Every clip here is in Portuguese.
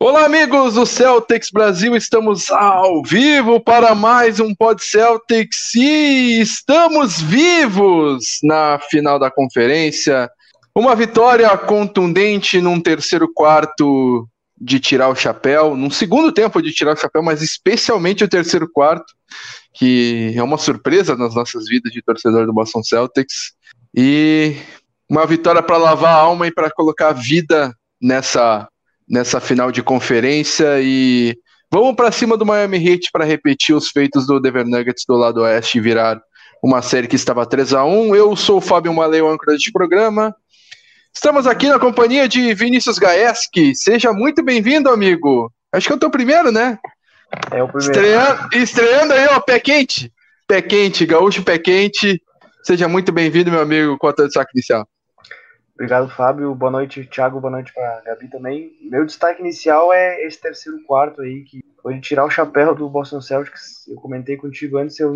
Olá, amigos do Celtics Brasil, estamos ao vivo para mais um Pod Celtics e estamos vivos na final da conferência. Uma vitória contundente num terceiro quarto de tirar o chapéu, num segundo tempo de tirar o chapéu, mas especialmente o terceiro quarto, que é uma surpresa nas nossas vidas de torcedor do Boston Celtics. E uma vitória para lavar a alma e para colocar vida nessa nessa final de conferência e vamos para cima do Miami Heat para repetir os feitos do Denver Nuggets do lado oeste e virar uma série que estava 3 a 1. Eu sou o Fábio Maleu, âncora deste programa. Estamos aqui na companhia de Vinícius Gaeski. Seja muito bem-vindo, amigo. Acho que é o teu primeiro, né? É o primeiro. Estreando, estreando aí, ó, pé quente. Pé quente, gaúcho pé quente. Seja muito bem-vindo, meu amigo, com a tua destaque inicial. Obrigado, Fábio. Boa noite, Thiago. Boa noite para Gabi também. Meu destaque inicial é esse terceiro quarto aí, que foi de tirar o chapéu do Boston Celtics. Eu comentei contigo antes, eu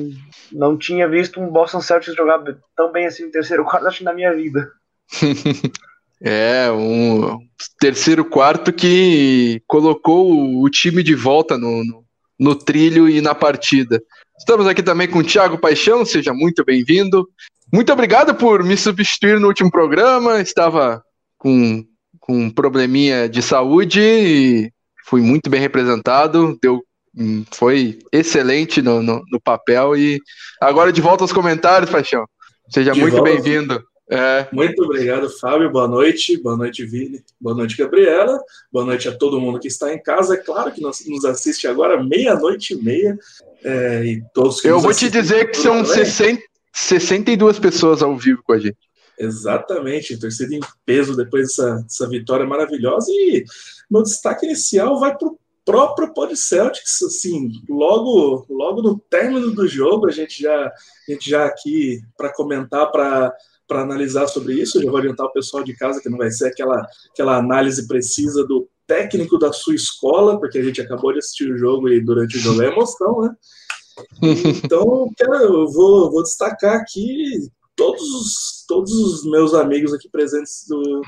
não tinha visto um Boston Celtics jogar tão bem assim no terceiro quarto, acho na minha vida. é, um terceiro quarto que colocou o time de volta no, no, no trilho e na partida. Estamos aqui também com o Thiago Paixão, seja muito bem-vindo. Muito obrigado por me substituir no último programa. Estava com, com um probleminha de saúde e fui muito bem representado. Deu, hum, foi excelente no, no, no papel. E agora de volta aos comentários, Paixão. Seja de muito bem-vindo. É. Muito obrigado, Fábio. Boa noite. Boa noite, Vini. Boa noite, Gabriela. Boa noite a todo mundo que está em casa. É claro que nos, nos assiste agora, meia-noite e meia. É, e todos que Eu vou te dizer que são 60, 62 pessoas ao vivo com a gente. Exatamente, torcida em peso depois dessa, dessa vitória maravilhosa. E meu destaque inicial vai para o próprio Pod Celtics. Assim, logo, logo no término do jogo, a gente já, a gente já aqui para comentar, para para analisar sobre isso. Eu já vou orientar o pessoal de casa que não vai ser aquela, aquela análise precisa do técnico da sua escola, porque a gente acabou de assistir o jogo e durante o jogo é emoção, né? Então, eu vou, vou destacar aqui todos, todos os meus amigos aqui presentes do,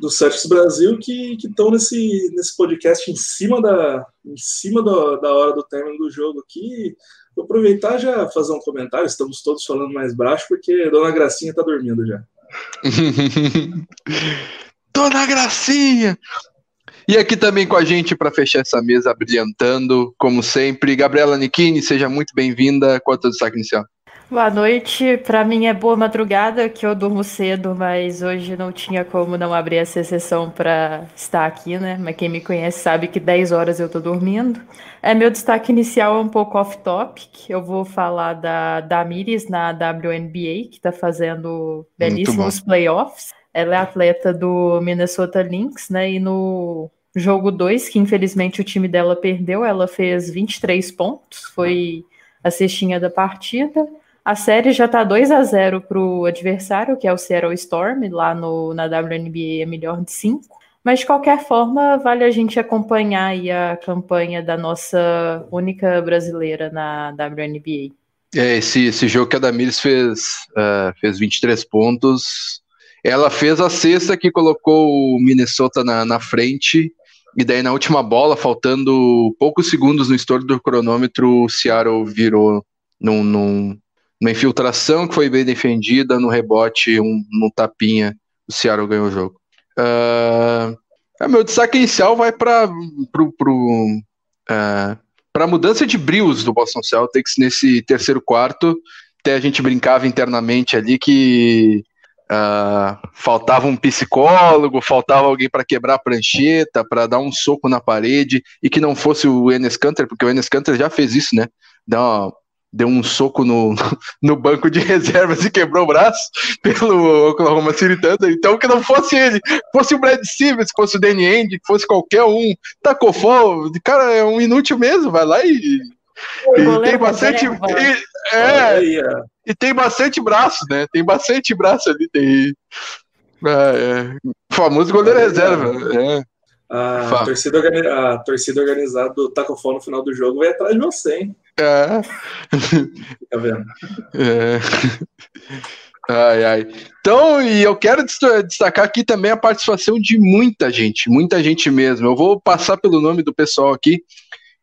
do Celtics Brasil que estão nesse, nesse podcast em cima, da, em cima do, da hora do término do jogo aqui. Vou aproveitar já fazer um comentário. Estamos todos falando mais baixo porque Dona Gracinha está dormindo já. Dona Gracinha! E aqui também com a gente para fechar essa mesa, brilhantando, como sempre, Gabriela Nichini, seja muito bem-vinda. Qual é o teu destaque inicial? Boa noite. Para mim é boa madrugada, que eu durmo cedo, mas hoje não tinha como não abrir essa sessão para estar aqui, né? Mas quem me conhece sabe que 10 horas eu tô dormindo. É meu destaque inicial é um pouco off-topic. Eu vou falar da Damiris na WNBA, que está fazendo belíssimos playoffs. Ela é atleta do Minnesota Lynx, né? E no jogo 2, que infelizmente o time dela perdeu, ela fez 23 pontos, foi a cestinha da partida. A série já tá 2 a 0 para o adversário, que é o Seattle Storm, lá no, na WNBA é melhor de 5. Mas de qualquer forma, vale a gente acompanhar a campanha da nossa única brasileira na WNBA. É, esse, esse jogo que a Damiris fez, uh, fez 23 pontos, ela fez a sexta que colocou o Minnesota na, na frente, e daí na última bola, faltando poucos segundos no estouro do cronômetro, o Seattle virou num, num, numa infiltração que foi bem defendida, no rebote, um, no tapinha, o Seattle ganhou o jogo. Uh, meu destaque inicial vai para uh, a mudança de brios do Boston Celtics nesse terceiro quarto. Até a gente brincava internamente ali que Uh, faltava um psicólogo, faltava alguém para quebrar a prancheta, para dar um soco na parede, e que não fosse o Enes Kanter, porque o Enes Kanter já fez isso, né? Deu, deu um soco no, no banco de reservas e quebrou o braço pelo Oklahoma City Thunder. Então, que não fosse ele, fosse o Brad Stevens, fosse o Danny que fosse qualquer um, tacou fogo, cara, é um inútil mesmo, vai lá e e tem bastante. E, é, e tem bastante braço, né? Tem bastante braço ali. Tem. É, é. Famoso goleiro reserva. É. A, torcida, a torcida organizada do Tacofó no final do jogo vai atrás de você, hein? É. Fica vendo. É. Ai, ai. Então, e eu quero destacar aqui também a participação de muita gente, muita gente mesmo. Eu vou passar pelo nome do pessoal aqui.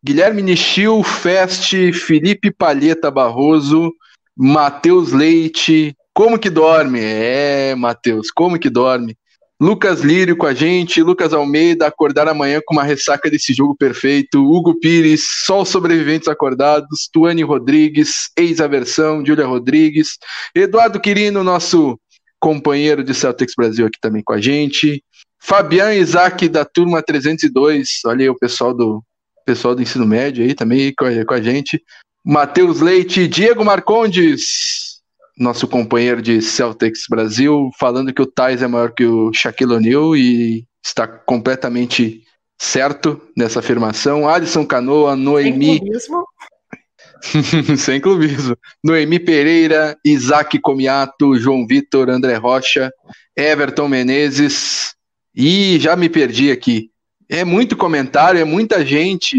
Guilherme Nichil, Fest, Felipe Palheta Barroso, Matheus Leite. Como que dorme? É, Matheus, como que dorme? Lucas Lírio com a gente, Lucas Almeida, acordar amanhã com uma ressaca desse jogo perfeito, Hugo Pires, só os sobreviventes acordados, Tuane Rodrigues, ex-aversão, Júlia Rodrigues, Eduardo Quirino, nosso companheiro de Celtics Brasil aqui também com a gente, Fabian Isaac da turma 302, olha aí o pessoal do pessoal do ensino médio aí também com a, com a gente, Matheus Leite, Diego Marcondes, nosso companheiro de Celtics Brasil, falando que o Thais é maior que o Shaquille O'Neal e está completamente certo nessa afirmação. Alisson Canoa, Noemi. Sem clubismo. Sem clubismo. Noemi Pereira, Isaac Comiato, João Vitor, André Rocha, Everton Menezes. E já me perdi aqui. É muito comentário, é muita gente.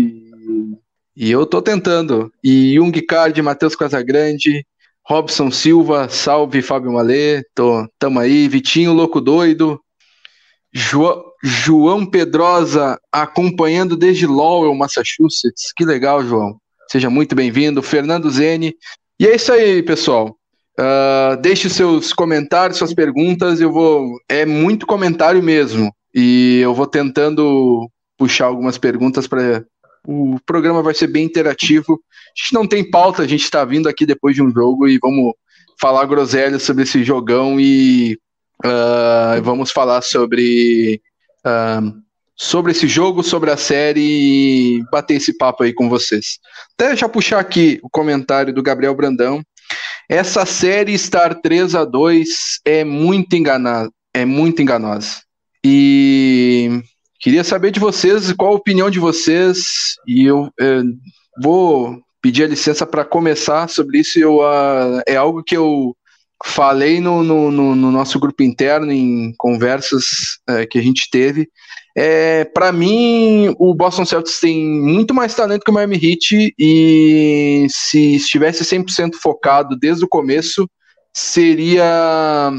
E eu tô tentando. E Jung Card, Matheus Casagrande, Robson Silva, salve Fábio Malê, tô, tamo aí, Vitinho Louco Doido, jo, João Pedrosa acompanhando desde Lowell, Massachusetts, que legal, João, seja muito bem-vindo, Fernando Zene, e é isso aí, pessoal, uh, deixe seus comentários, suas perguntas, eu vou, é muito comentário mesmo, e eu vou tentando puxar algumas perguntas para o programa vai ser bem interativo. A gente não tem pauta, a gente está vindo aqui depois de um jogo e vamos falar groselha sobre esse jogão e uh, vamos falar sobre uh, sobre esse jogo, sobre a série e bater esse papo aí com vocês. Até já puxar aqui o comentário do Gabriel Brandão. Essa série estar 3 a 2 é muito enganada, é muito enganosa. E Queria saber de vocês, qual a opinião de vocês, e eu é, vou pedir a licença para começar sobre isso. Eu, uh, é algo que eu falei no, no, no, nosso grupo interno, em conversas é, que a gente teve. É, para mim, o Boston Celtics tem muito mais talento que o Miami Heat, e se estivesse 100% focado desde o começo, seria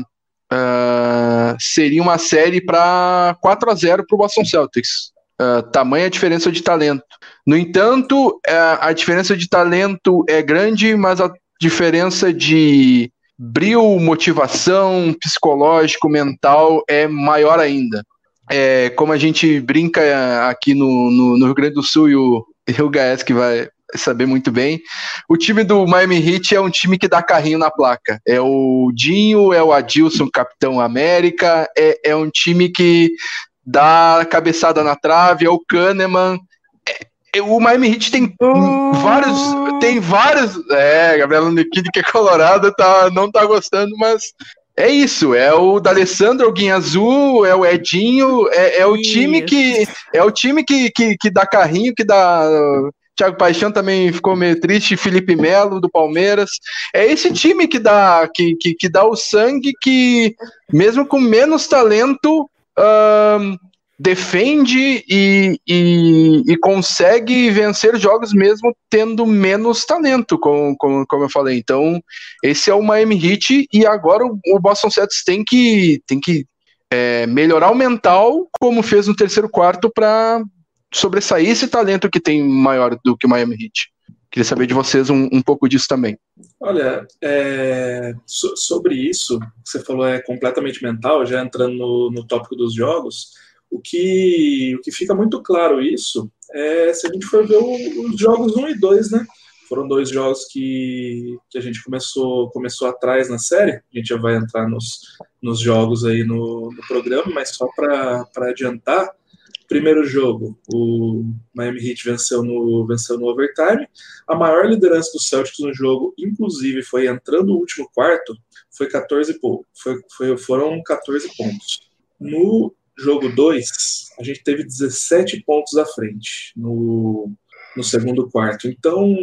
uh, seria uma série para 4 a 0 para o Boston Celtics. Uh, tamanha diferença de talento. No entanto, uh, a diferença de talento é grande, mas a diferença de brilho, motivação, psicológico, mental é maior ainda. É, como a gente brinca aqui no, no, no Rio Grande do Sul e o, e o Gaes que vai, saber muito bem. O time do Miami Heat é um time que dá carrinho na placa. É o Dinho, é o Adilson, capitão América, é, é um time que dá cabeçada na trave, é o Kahneman. É, é, o Miami Heat tem vários. Tem vários. É, Gabriela Nikid, que é colorado, tá, não tá gostando, mas é isso, é o D'Alessandro, o Guinha Azul, é o Edinho, é, é o time que é o time que, que, que dá carrinho, que dá Thiago Paixão também ficou meio triste, Felipe Melo do Palmeiras. É esse time que dá que, que, que dá o sangue que, mesmo com menos talento, defende e, e, e, consegue vencer jogos mesmo tendo menos talento, como, como, como eu falei. Então, esse é o Miami Heat e agora o, o Boston Celtics tem que, tem que é, melhorar o mental, como fez no terceiro quarto, para sobressair esse talento que tem maior do que o Miami Heat. Queria saber de vocês um, um pouco disso também. Olha, é, so, sobre isso, você falou é completamente mental, já entrando no, no tópico dos jogos, o que, o que fica muito claro isso é se a gente for ver o, os jogos 1 e 2, né? Foram dois jogos que, que a gente começou, começou atrás na série. A gente já vai entrar nos, nos jogos aí no, no programa, mas só para adiantar, Primeiro jogo, o Miami Heat venceu no, venceu no overtime. A maior liderança do Celtics no jogo, inclusive, foi entrando no último quarto, foi 14 foi, foi, foram 14 pontos. No jogo 2, a gente teve 17 pontos à frente no, no segundo quarto. Então,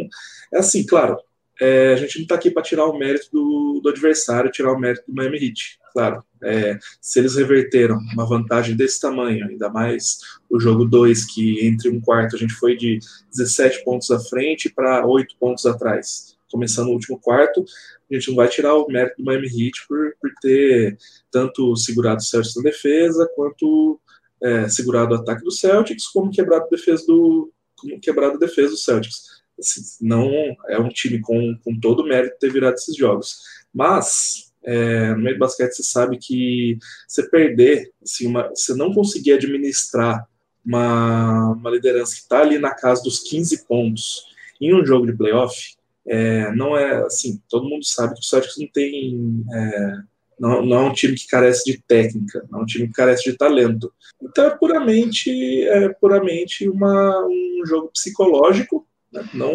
é assim, claro, é, a gente não está aqui para tirar o mérito do, do, adversário, tirar o mérito do Miami Heat. Claro, é, se eles reverteram uma vantagem desse tamanho, ainda mais o jogo 2, que entre um quarto a gente foi de 17 pontos à frente para 8 pontos atrás. começando o último quarto, a gente não vai tirar o mérito do Miami Heat por, por ter tanto segurado o Celtics na defesa, quanto é, segurado o ataque do Celtics, como quebrado a defesa do, como quebrado a defesa do Celtics. Assim, não é um time com, com todo o mérito ter virado esses jogos. Mas, é, no meio do basquete, você sabe que você perder, assim, uma, você não conseguir administrar uma, uma liderança que está ali na casa dos 15 pontos em um jogo de playoff, é, não é assim, todo mundo sabe que o Celtics não tem. É, não, não é um time que carece de técnica, não é um time que carece de talento. Então é puramente, é puramente uma, um jogo psicológico. Não,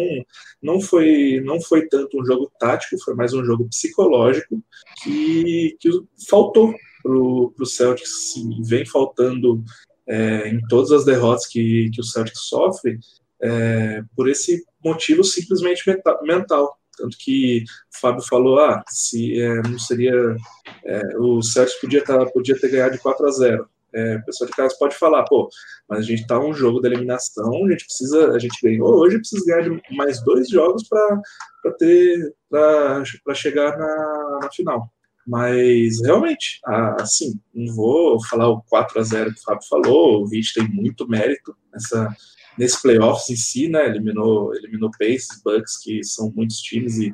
não, foi, não foi tanto um jogo tático, foi mais um jogo psicológico que, que faltou para o Celtics, vem faltando é, em todas as derrotas que, que o Celtic sofre, é, por esse motivo simplesmente mental. Tanto que o Fábio falou, ah, se é, não seria. É, o Celtic podia, tá, podia ter ganhado de 4 a 0. É, pessoa de casa pode falar, pô, mas a gente tá um jogo da eliminação, a gente precisa, a gente ganhou hoje, precisa ganhar mais dois jogos para ter para chegar na, na final. Mas realmente, assim, não vou falar o 4 a 0 que o Fábio falou, o Heat tem muito mérito nessa, nesse playoffs em si, né? Eliminou, eliminou Pacers, Bucks, que são muitos times e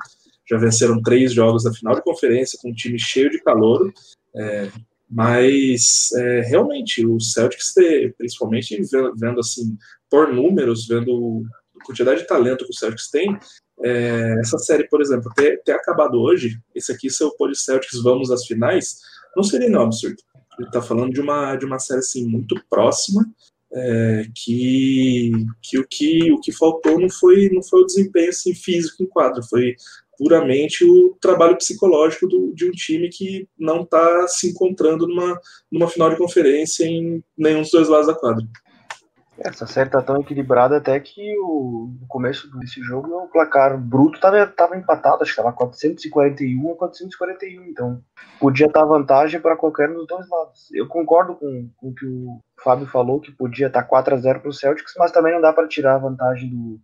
já venceram três jogos da final de conferência com um time cheio de calor. É, mas é, realmente o Celtics, principalmente vendo, assim por números, vendo a quantidade de talento que o Celtics tem, é, essa série, por exemplo, ter, ter acabado hoje, esse aqui, seu Poli Celtics vamos às finais, não seria nenhum absurdo. Ele está falando de uma, de uma série assim, muito próxima, é, que, que, o que o que faltou não foi, não foi o desempenho assim, físico em quadro, foi puramente o trabalho psicológico do, de um time que não está se encontrando numa, numa final de conferência em nenhum dos dois lados da quadra. Essa série tá tão equilibrada até que o, no começo desse jogo o placar bruto tava, tava empatado, acho que tava 441 a 441, então podia estar vantagem para qualquer um dos dois lados. Eu concordo com, com o que o Fábio falou, que podia estar 4 a 0 pro Celtics, mas também não dá para tirar a vantagem do,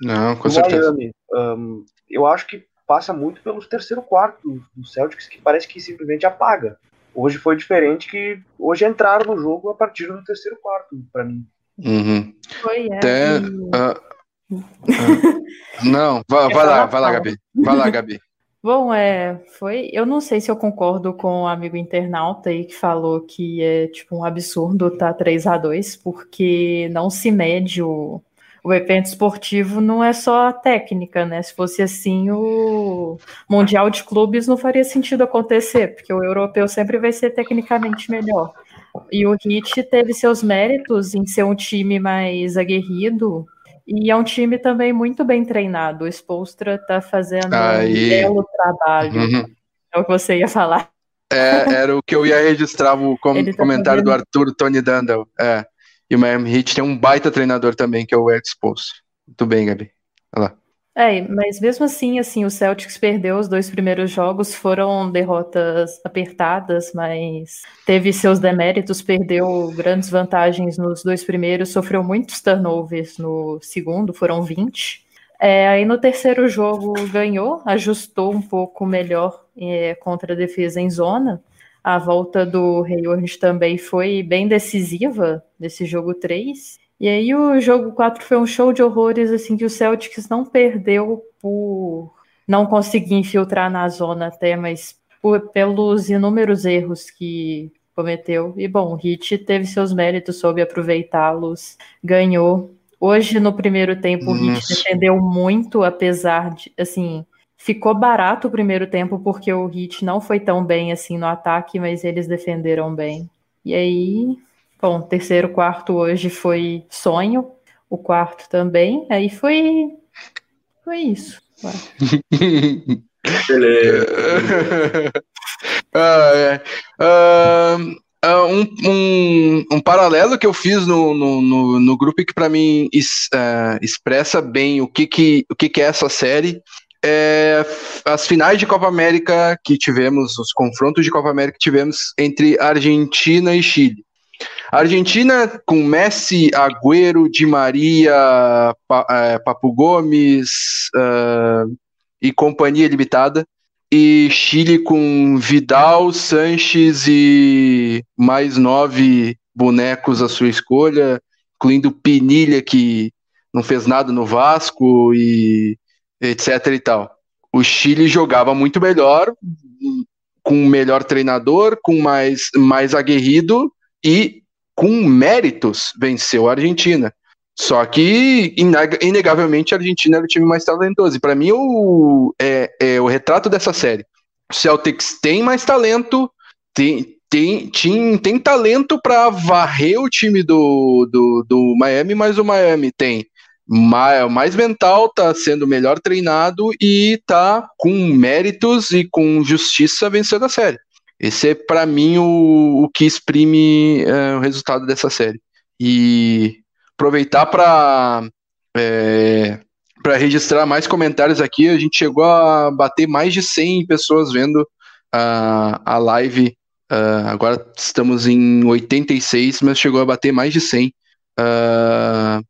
não, com do certeza. Miami. Um, eu acho que passa muito pelos terceiro quarto do, do Celtics, que parece que simplesmente apaga. Hoje foi diferente que hoje entraram no jogo a partir do terceiro quarto, para mim. Uhum. Foi, é. Até, uh, uh, não, vai, vai lá, vai lá, Gabi. Vai lá, Gabi. Bom, é, foi. Eu não sei se eu concordo com o amigo internauta aí que falou que é tipo um absurdo tá 3 a 2 porque não se mede o, o evento esportivo, não é só a técnica, né? Se fosse assim, o Mundial de Clubes não faria sentido acontecer, porque o europeu sempre vai ser tecnicamente melhor. E o Heat teve seus méritos em ser um time mais aguerrido e é um time também muito bem treinado. O Spolstra está fazendo Aí. um belo trabalho. Uhum. É o que você ia falar. É, era o que eu ia registrar o com tá comentário do Arthur Tony Dandel. É. E o Miami Heat tem um baita treinador também, que é o Eric Spolstra. Muito bem, Gabi. Olha lá. É, mas mesmo assim, assim, o Celtics perdeu os dois primeiros jogos, foram derrotas apertadas, mas teve seus deméritos, perdeu grandes vantagens nos dois primeiros, sofreu muitos turnovers no segundo, foram 20. É, aí no terceiro jogo ganhou, ajustou um pouco melhor é, contra a defesa em zona. A volta do Hayward também foi bem decisiva nesse jogo 3. E aí o jogo 4 foi um show de horrores, assim, que o Celtics não perdeu por não conseguir infiltrar na zona até, mas por, pelos inúmeros erros que cometeu. E bom, o Hit teve seus méritos, soube aproveitá-los, ganhou. Hoje, no primeiro tempo, o Hit defendeu muito, apesar de, assim, ficou barato o primeiro tempo, porque o Hit não foi tão bem assim no ataque, mas eles defenderam bem. E aí, Bom, terceiro, quarto hoje foi sonho, o quarto também, aí foi, foi isso. Beleza. ah, é. uh, um, um, um, paralelo que eu fiz no, no, no, no grupo que para mim is, uh, expressa bem o que, que, o que, que é essa série é as finais de Copa América que tivemos, os confrontos de Copa América que tivemos entre Argentina e Chile. Argentina com Messi, Agüero, Di Maria, pa, é, Papu Gomes uh, e companhia limitada. E Chile com Vidal, Sanches e mais nove bonecos à sua escolha, incluindo Pinilha, que não fez nada no Vasco, e etc e tal. O Chile jogava muito melhor, com um melhor treinador, com mais, mais aguerrido e com méritos venceu a Argentina. Só que, inegavelmente, a Argentina era o time mais talentoso. E para mim, o, é, é, o retrato dessa série. O Celtics tem mais talento, tem, tem, tem, tem talento para varrer o time do, do, do Miami, mas o Miami tem mais, mais mental, tá sendo melhor treinado e tá com méritos e com justiça vencendo a série. Esse é, para mim, o, o que exprime é, o resultado dessa série. E aproveitar para é, para registrar mais comentários aqui. A gente chegou a bater mais de 100 pessoas vendo a, a live. Uh, agora estamos em 86, mas chegou a bater mais de 100. Uh, ah,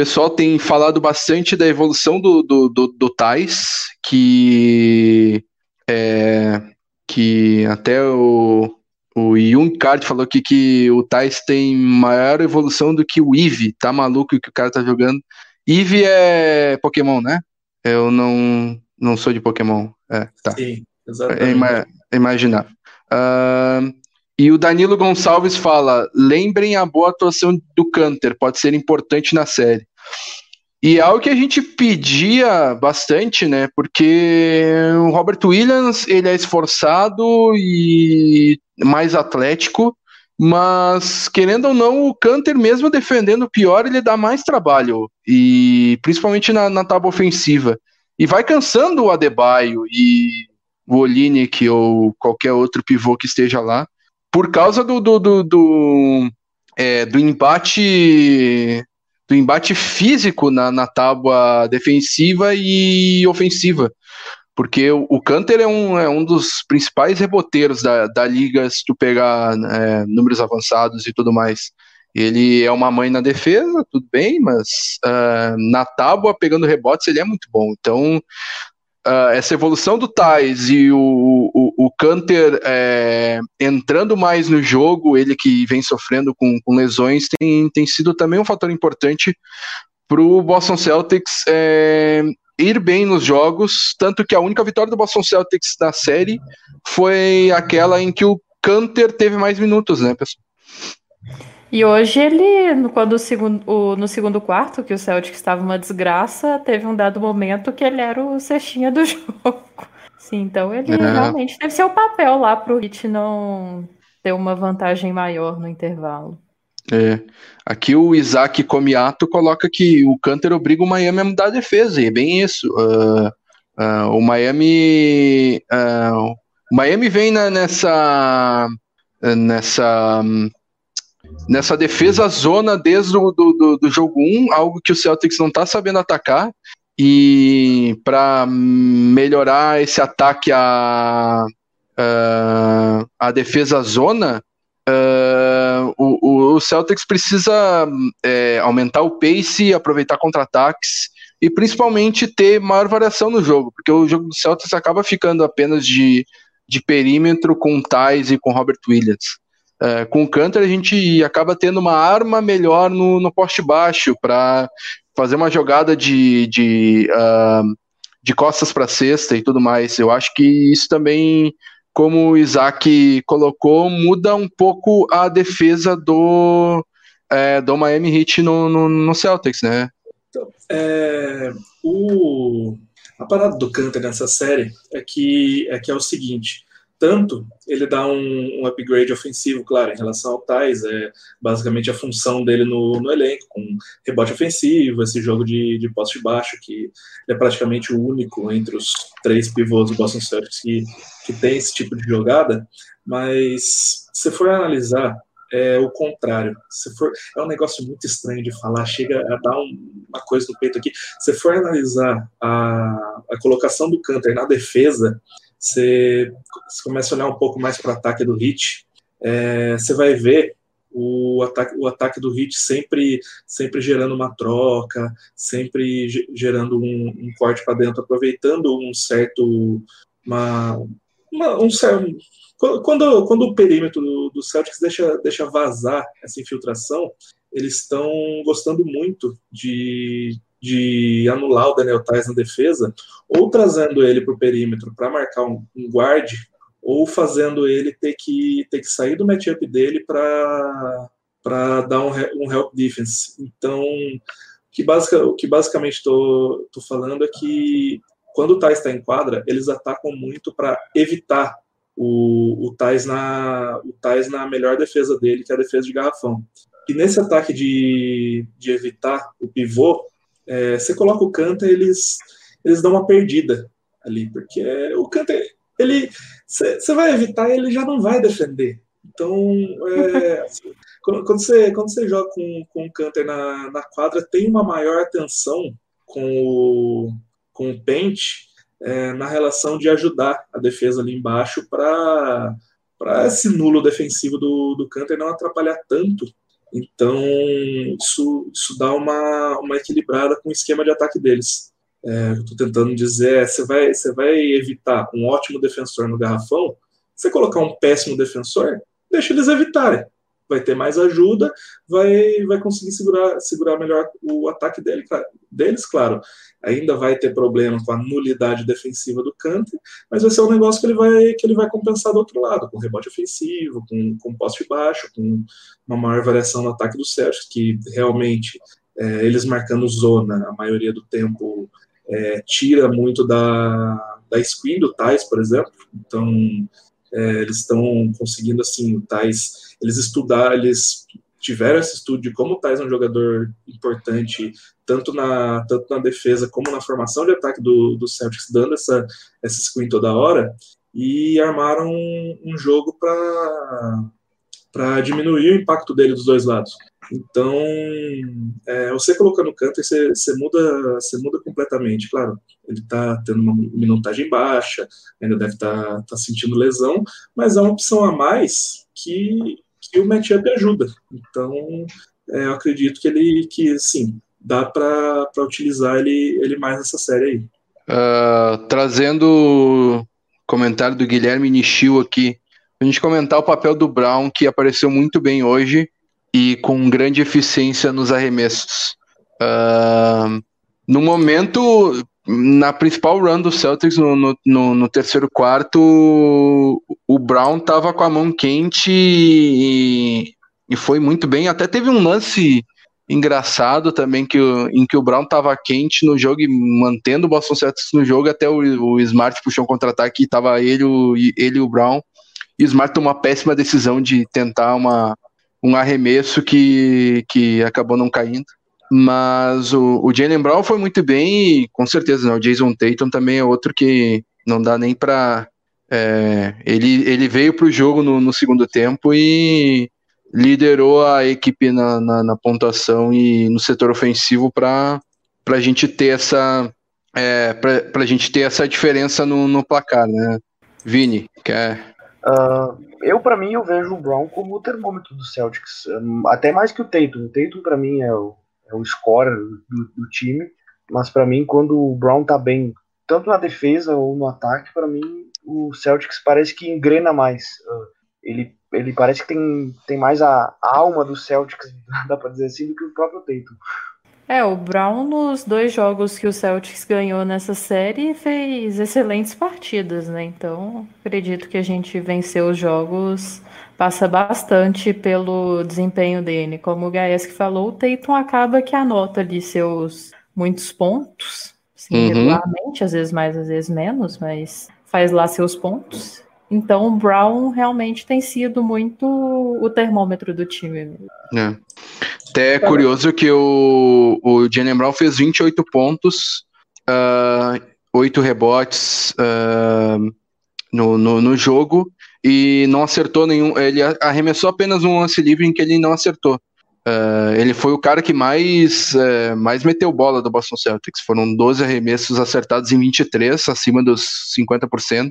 pessoal tem falado bastante da evolução do, do, do, do Tais, que, é, que até o, o Jung Card falou aqui que o Tais tem maior evolução do que o Eve. Tá maluco o que o cara tá jogando. Eve é Pokémon, né? Eu não, não sou de Pokémon. É, tá. Sim, exatamente. É, ima é imaginável. Uh, e o Danilo Gonçalves fala: lembrem a boa atuação do Canter, pode ser importante na série. E é algo que a gente pedia bastante, né? Porque o Robert Williams ele é esforçado e mais atlético, mas querendo ou não, o Canter, mesmo defendendo pior, ele dá mais trabalho, e principalmente na, na tábua ofensiva. E vai cansando o Adebayo e o Olinick ou qualquer outro pivô que esteja lá, por causa do, do, do, do, é, do embate do embate físico na, na tábua defensiva e ofensiva. Porque o, Canter é um, é um dos principais reboteiros da, da liga, se tu pegar é, números avançados e tudo mais. Ele é uma mãe na defesa, tudo bem, mas uh, na tábua, pegando rebotes, ele é muito bom. Então, uh, essa evolução do Thais e o, o, o Canter é, entrando mais no jogo, ele que vem sofrendo com, com lesões, tem, tem sido também um fator importante para o Boston Celtics é, ir bem nos jogos, tanto que a única vitória do Boston Celtics na série foi aquela em que o Canter teve mais minutos, né, pessoal? E hoje ele, quando o segundo, o, no segundo quarto, que o Celtics estava uma desgraça, teve um dado momento que ele era o cestinha do jogo. Sim, então ele é. realmente deve ser o papel lá para o Hit não ter uma vantagem maior no intervalo. É. Aqui o Isaac Comiato coloca que o Canter obriga o Miami a mudar a defesa, e é bem isso. Uh, uh, o Miami. Uh, o Miami vem na, nessa. nessa. Nessa defesa zona desde o do, do, do jogo 1, algo que o Celtics não está sabendo atacar. E para melhorar esse ataque à, à defesa zona, Uh, o, o, Celtics precisa é, aumentar o pace, aproveitar contra-ataques e principalmente ter maior variação no jogo, porque o jogo do Celtics acaba ficando apenas de, de perímetro com Thais e com Robert Williams. Uh, com o Cantor a gente acaba tendo uma arma melhor no, no poste baixo para fazer uma jogada de, de, uh, de costas para cesta e tudo mais. Eu acho que isso também como o Isaac colocou, muda um pouco a defesa do, é, do Miami Heat no, no, no Celtics, né? Então, é, o, a parada do Canter nessa série é que é, que é o seguinte: tanto ele dá um, um, upgrade ofensivo, claro, em relação ao Tais, é basicamente a função dele no, no elenco, com rebote ofensivo, esse jogo de, de poste baixo, que é praticamente o único entre os três pivôs do Boston Celtics que, que tem esse tipo de jogada, mas se for analisar, é o contrário. Se for, é um negócio muito estranho de falar, chega a dar um, uma coisa no peito aqui. Se for analisar a, a colocação do Canter na defesa, você, você começa a olhar um pouco mais para o ataque do Hit, é, você vai ver o ataque, o ataque do Heat sempre, sempre gerando uma troca, sempre gerando um, um corte para dentro, aproveitando um certo. Uma, uma, um certo quando, quando o perímetro do, do Celtics deixa, deixa vazar essa infiltração, eles estão gostando muito de, de anular o Daniel Tais na defesa, ou trazendo ele para o perímetro para marcar um, um guard, ou fazendo ele ter que, ter que sair do matchup dele para dar um, um help defense. Então, que basic, o que basicamente estou falando é que quando o Thais está em quadra, eles atacam muito para evitar o, o, Thais na, o Thais na melhor defesa dele, que é a defesa de garrafão. E nesse ataque de, de evitar o pivô, é, você coloca o Kanta, eles, eles dão uma perdida ali, porque o Kanta ele você vai evitar, ele já não vai defender. Então, é, assim, quando, quando, você, quando você joga com, com o Canter na, na quadra, tem uma maior atenção com o, com o Pente é, na relação de ajudar a defesa ali embaixo para esse nulo defensivo do, do Canter não atrapalhar tanto. Então, isso, isso dá uma, uma equilibrada com o esquema de ataque deles é, estou tentando dizer é, você vai, você vai evitar um ótimo defensor no garrafão, você colocar um péssimo defensor, deixa eles evitarem. Vai ter mais ajuda, vai, vai conseguir segurar, segurar melhor o ataque dele, deles, claro. Ainda vai ter problema com a nulidade defensiva do Kante, mas vai ser um negócio que ele vai, que ele vai compensar do outro lado, com rebote ofensivo, com, com poste baixo, com uma maior variação no ataque do Celtics, que realmente é, eles marcando zona a maioria do tempo é, tira muito da, da screen do Thais, por exemplo. Então, é, eles estão conseguindo, assim, o Thais, eles estudaram, eles tiveram esse estudo de como o Thais é um jogador importante, tanto na, tanto na defesa como na formação de ataque do, do Celtics, dando essa, essa screen toda hora, e armaram um, um jogo para diminuir o impacto dele dos dois lados. Então, é, você colocando o Canter, você, você, muda, você muda completamente. Claro, ele está tendo uma minutagem baixa, ainda deve estar tá, tá sentindo lesão, mas é uma opção a mais que, que o matchup ajuda. Então, é, eu acredito que ele, que sim, dá para utilizar ele, ele mais nessa série aí. Uh, trazendo comentário do Guilherme Nishio aqui, a gente comentar o papel do Brown, que apareceu muito bem hoje e com grande eficiência nos arremessos. Uh, no momento, na principal run do Celtics, no, no, no, terceiro quarto, o Brown estava com a mão quente e, e, foi muito bem. Até teve um lance engraçado também que, em que o Brown estava quente no jogo e mantendo o Boston Celtics no jogo até o, o Smart puxou um contra-ataque e estava ele, o, ele e o Brown. E o Smart tomou uma péssima decisão de tentar uma, um arremesso que, que acabou não caindo. Mas o, o Jalen Brown foi muito bem e com certeza né, o Jason Tatum também é outro que não dá nem para. É, ele, ele veio para o jogo no, no, segundo tempo e liderou a equipe na, na, na pontuação e no setor ofensivo para a gente ter essa é, para a gente ter essa diferença no, no placar, né? Vini, quer? Uh, eu, para mim, eu vejo o Brown como o termômetro do Celtics, até mais que o Tatum. O Tatum, para mim, é o, é o scorer do, do time, mas para mim, quando o Brown tá bem, tanto na defesa ou no ataque, para mim, o Celtics parece que engrena mais. Uh, ele, ele parece que tem, tem mais a, a alma do Celtics, dá para dizer assim, do que o próprio Tatum. É, o Brown nos dois jogos que o Celtics ganhou nessa série fez excelentes partidas, né? Então, acredito que a gente venceu os jogos passa bastante pelo desempenho dele. Como o Gaeski falou, o Tatum acaba que anota ali seus muitos pontos, assim, uhum. regularmente, às vezes mais, às vezes menos, mas faz lá seus pontos. Então, o Brown realmente tem sido muito o termômetro do time. É. Até é curioso que o, o Jalen Brown fez 28 pontos, uh, ah, 8 rebotes uh, no, no, no, jogo e não acertou nenhum. Ele arremessou apenas um lance livre em que ele não acertou. Uh, ele foi o cara que mais, uh, mais meteu bola do Boston Celtics. Foram 12 arremessos acertados em 23, acima dos 50%,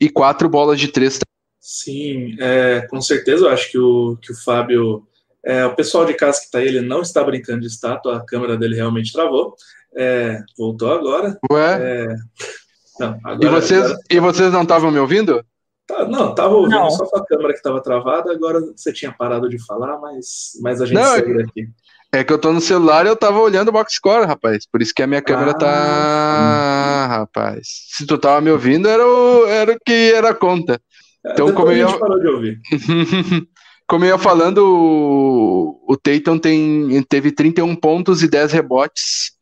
e quatro bolas de três. Sim, é, com certeza eu acho que o, que o Fábio É, o pessoal de casa que está aí, ele não está brincando de estátua, a câmera dele realmente travou. É, voltou agora. Ué? É, não, agora, e, vocês, agora... e vocês não estavam me ouvindo? Tá, não, tava ouvindo Não. só a câmera que estava travada, agora você tinha parado de falar, mas, mas a gente Não, é segue aqui. É que eu tô no celular e eu tava olhando o box score, rapaz. Por isso que a minha câmera Ah. tá. Rapaz. Se tu tava me ouvindo, era o, era o que era a conta. Então, Depois como a eu gente ia- parou de ouvir. Como eu ia falando, o, o Tatum tem, teve 31 pontos e 10 rebotes.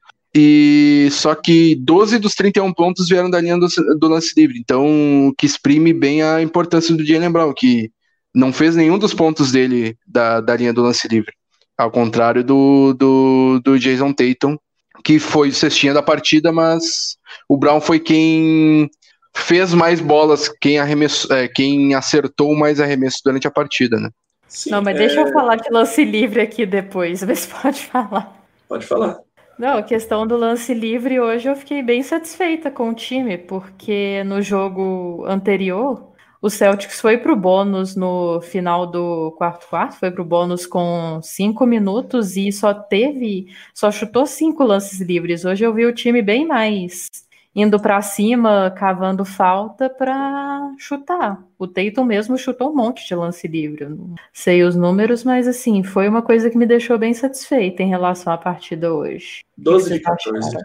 E só que 12 dos 31 pontos vieram da linha do, do lance livre. Então, que exprime bem a importância do Jalen Brown, que não fez nenhum dos pontos dele da, da linha do lance livre. Ao contrário do, do, do Jason Tatum, que foi o cestinha da partida, mas o Brown foi quem fez mais bolas, quem, arremessou, é, quem acertou mais arremesso durante a partida, né? Sim, Não, mas é, deixa eu falar de lance livre aqui depois, se pode falar. Pode falar. Não, a questão do lance livre, hoje eu fiquei bem satisfeita com o time, porque no jogo anterior, o Celtics foi pro bônus no final do quarto quarto, foi pro bônus com cinco minutos e só teve, só chutou cinco lances livres. Hoje eu vi o time bem mais indo pra cima, cavando falta pra chutar. O Tatum mesmo chutou um monte de lance livre. Eu não sei os números, mas assim, foi uma coisa que me deixou bem satisfeita em relação à partida hoje. 12 de Vocês acharam? 14.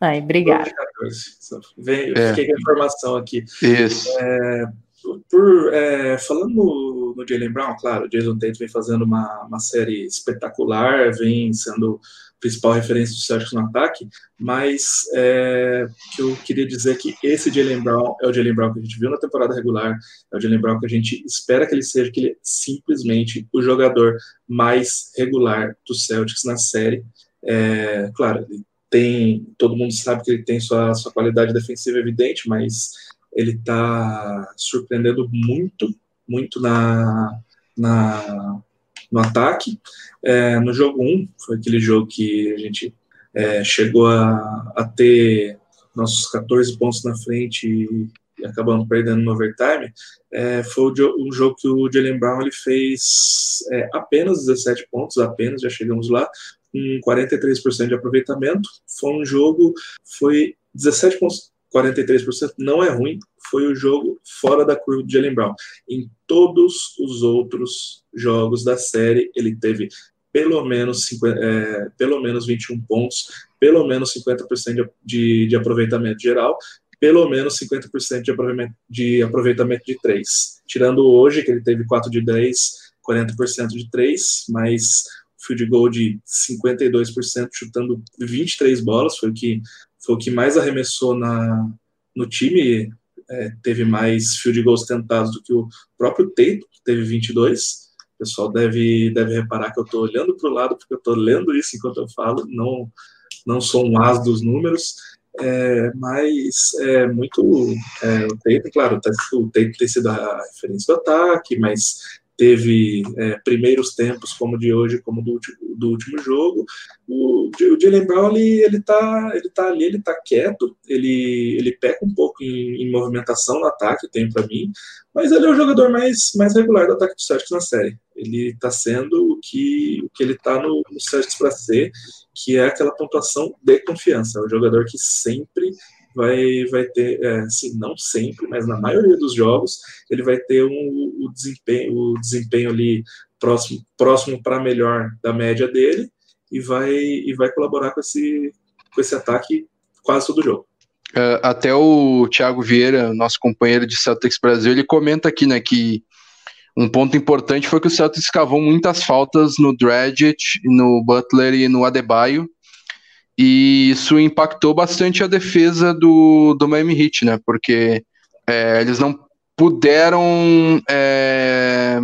Ai, 12 obrigada. de 14. Só Vem, É. Fiquei com a informação aqui. Isso. Por, é, falando no, no Jalen Brown, claro, o Jason Tate vem fazendo uma, uma série espetacular, vem sendo principal referência do Celtics no ataque, mas é, que eu queria dizer é que esse Jalen Brown é o Jalen Brown que a gente viu na temporada regular, é o Jalen Brown que a gente espera que ele seja, que ele é simplesmente o jogador mais regular do Celtics na série. É, claro, ele tem, todo mundo sabe que ele tem sua, sua qualidade defensiva evidente, mas ele está surpreendendo muito, muito na, na, no ataque. É, no jogo 1, foi aquele jogo que a gente é, chegou a, a ter nossos 14 pontos na frente e, e acabamos perdendo no overtime. É, foi o, um jogo que o Jalen Brown ele fez é, apenas 17 pontos, apenas, já chegamos lá, com 43% de aproveitamento. Foi um jogo, foi 17 pontos, 43% não é ruim, foi o jogo fora da curva de Jalen Brown. Em todos os outros jogos da série, ele teve pelo menos, 50, é, pelo menos 21 pontos, pelo menos 50% de, de, de aproveitamento geral, pelo menos 50% de aproveitamento, de aproveitamento de 3. Tirando hoje, que ele teve 4 de 10, 40% de 3, mas field goal de 52%, chutando 23 bolas, foi o que, foi o que mais arremessou na, no time, é, teve mais field goals tentados do que o próprio Tatum, que teve 22. O pessoal deve, deve reparar que eu estou olhando para o lado, porque eu estou lendo isso enquanto eu falo, não, não sou um as dos números, é, mas é muito. É, o Tatum, claro, tá, o Tatum tem sido a referência do ataque, mas teve é, primeiros tempos como de hoje, como do do último jogo. O, o Jalen Brown, ele, ele, tá, ele tá ali, ele tá quieto, ele, ele peca um pouco em, em movimentação no ataque, tem para mim, mas ele é o jogador mais, mais regular do ataque do Celtics na série. Ele tá sendo o que, o que ele tá no, no Celtics para ser, que é aquela pontuação de confiança. É o jogador que sempre vai, vai ter, é, assim, não sempre, mas na maioria dos jogos, ele vai ter um, o, desempenho, o desempenho ali próximo, próximo para melhor da média dele e vai, e vai colaborar com esse, com esse ataque quase todo jogo. Uh, até o Thiago Vieira, nosso companheiro de Celtics Brasil, ele comenta aqui, né, que um ponto importante foi que o Celtics cavou muitas faltas no Dragic, no Butler e no Adebayo, e isso impactou bastante a defesa do, do Miami Heat, né, porque é, eles não puderam é,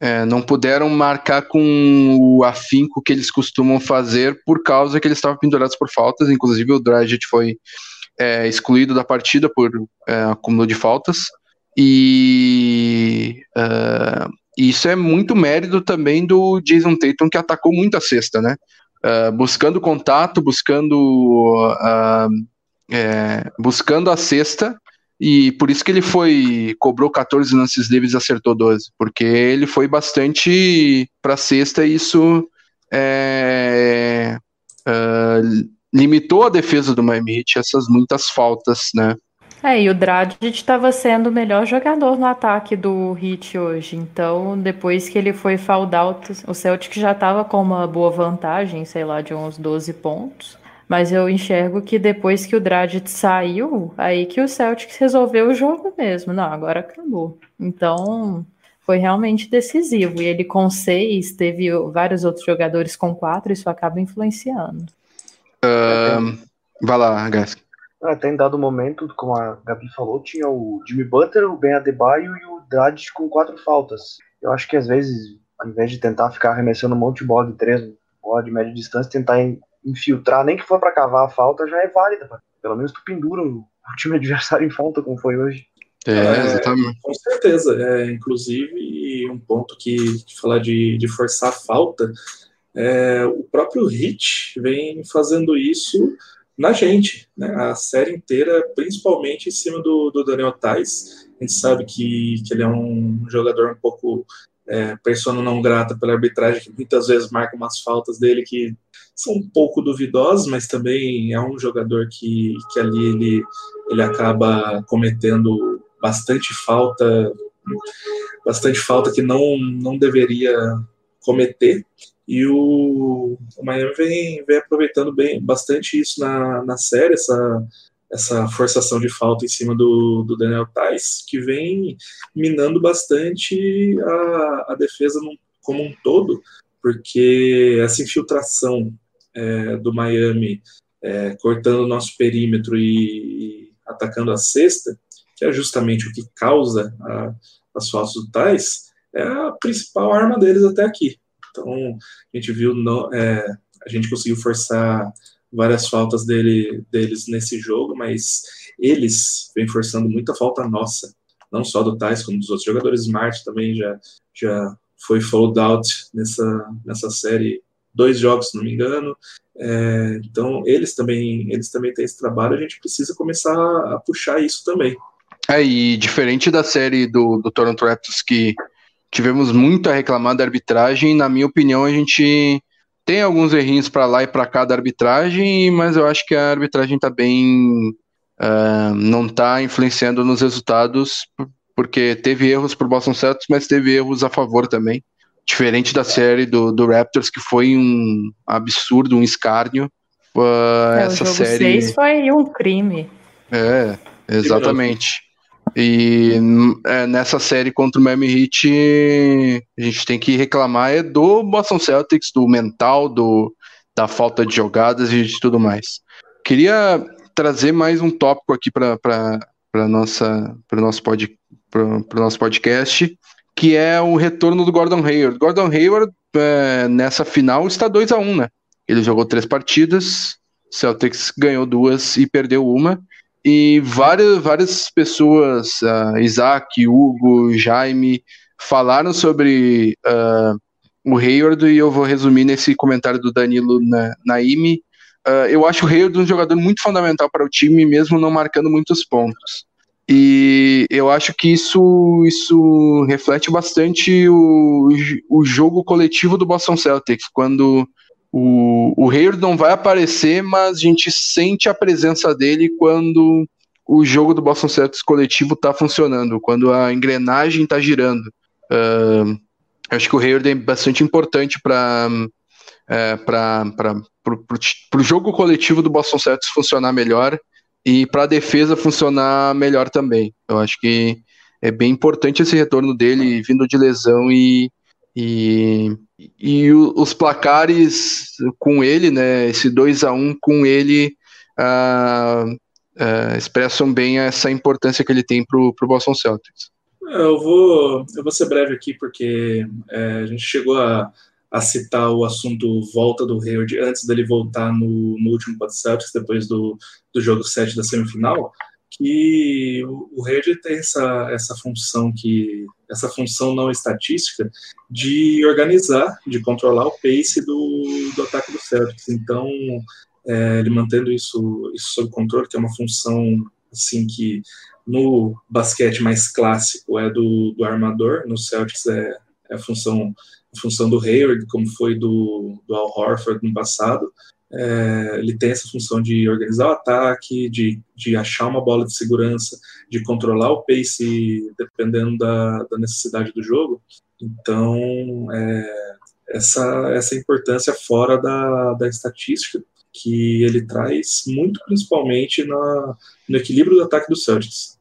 é, não puderam marcar com o afinco que eles costumam fazer por causa que eles estavam pendurados por faltas, inclusive o Dragic foi é, excluído da partida por é, acúmulo de faltas. E uh, isso é muito mérito também do Jason Tatum, que atacou muito a cesta, né? Uh, buscando contato, buscando, uh, é, buscando a cesta e por isso que ele foi cobrou 14 lances livres e acertou 12, porque ele foi bastante para sexta e isso é, uh, limitou a defesa do Miami essas muitas faltas, né? É, e o Dragic estava sendo o melhor jogador no ataque do Heat hoje. Então, depois que ele foi fouled out, o Celtic já estava com uma boa vantagem, sei lá, de uns 12 pontos. Mas eu enxergo que depois que o Dragic saiu, aí que o Celtics resolveu o jogo mesmo. Não, agora acabou. Então, foi realmente decisivo. E ele com seis, teve vários outros jogadores com quatro, isso acaba influenciando. Uh, vai lá, Gask. Até em dado momento, como a Gabi falou, tinha o Jimmy Butler, o Ben Adebayo e o Dragic com quatro faltas. Eu acho que às vezes, ao invés de tentar ficar arremessando um monte de bola de três, bola de média distância, tentar infiltrar, nem que for para cavar a falta, já é válida. Pelo menos tu pendura o time adversário em falta, como foi hoje. É, exatamente. com certeza. É, inclusive, um ponto que, que falar de, de forçar a falta, é, o próprio Hit vem fazendo isso na gente, né? A série inteira, principalmente em cima do, do Daniel Tais. A gente sabe que, que ele é um jogador um pouco é, persona não grata pela arbitragem, que muitas vezes marca umas faltas dele que são um pouco duvidosas, mas também é um jogador que, que ali ele, ele acaba cometendo bastante falta, bastante falta que não, não deveria cometer. E o, o Miami vem, vem aproveitando bem bastante isso na, na série, essa, essa forçação de falta em cima do, do Daniel Tais, que vem minando bastante a, a defesa como um todo, porque essa infiltração é, do Miami é, cortando o nosso perímetro e, e, atacando a cesta, que é justamente o que causa a, as faltas do Tais, é a principal arma deles até aqui. Então, a gente viu, no, é, a gente conseguiu forçar várias faltas dele, deles nesse jogo, mas eles vêm forçando muita falta nossa, não só do Tais, como dos outros jogadores. Smart também já, já foi fold out nessa, nessa série, dois jogos, se não me engano. É, então, eles também, eles também têm esse trabalho, a gente precisa começar a puxar isso também. É, e diferente da série do, do Toronto Raptors, que tivemos muito a reclamar da arbitragem. Na minha opinião, a gente tem alguns errinhos para lá e para cá da arbitragem, mas eu acho que a arbitragem está bem. Uh, não está influenciando nos resultados, porque teve erros por Boston Celtics, mas teve erros a favor também. Diferente da série do, do Raptors, que foi um absurdo, um escárnio. Uh, é, essa o jogo série. 6 foi um crime. É, exatamente. E é, nessa série contra o Miami Heat, a gente tem que reclamar é do Boston Celtics, do mental, do, da falta de jogadas e de tudo mais. Queria trazer mais um tópico aqui para o nosso, pod, nosso podcast, que é o retorno do Gordon Hayward. Gordon Hayward, é, nessa final, está 2 a 1 um, né? Ele jogou três partidas, Celtics ganhou duas e perdeu uma. E várias, várias pessoas, uh, Isaac, Hugo, Jaime, falaram sobre uh, o Hayward e eu vou resumir nesse comentário do Danilo na, Naime. Uh, eu acho o Hayward um jogador muito fundamental para o time, mesmo não marcando muitos pontos. E eu acho que isso, isso reflete bastante o, o jogo coletivo do Boston Celtics, quando o, o Hayward não vai aparecer, mas a gente sente a presença dele quando o jogo do Boston Celtics coletivo está funcionando, quando a engrenagem está girando. Uh, acho que o Hayward é bastante importante para é, o jogo coletivo do Boston Celtics funcionar melhor e para a defesa funcionar melhor também. Eu acho que é bem importante esse retorno dele vindo de lesão e, e, e os placares com ele, né, esse 2 a 1 com ele, uh, uh, expressam bem essa importância que ele tem para o Boston Celtics. Eu vou, eu vou ser breve aqui, porque é, a gente chegou a, a citar o assunto volta do Hayward antes dele voltar no, no último Celtics, depois do, do jogo 7 da semifinal que o Hayward tem essa, essa função que essa função não estatística de organizar, de controlar o pace do, do ataque do Celtics. Então, é, ele mantendo isso, isso sob controle, que é uma função assim que no basquete mais clássico é do, do armador, no Celtics é, é a função a função do Hayward, como foi do, do Al Horford no passado. É, ele tem essa função de organizar o ataque, de, de achar uma bola de segurança, de controlar o pace dependendo da, da necessidade do jogo. Então, é, essa, essa importância fora da, da estatística que ele traz muito principalmente na, no equilíbrio do ataque do Celtics.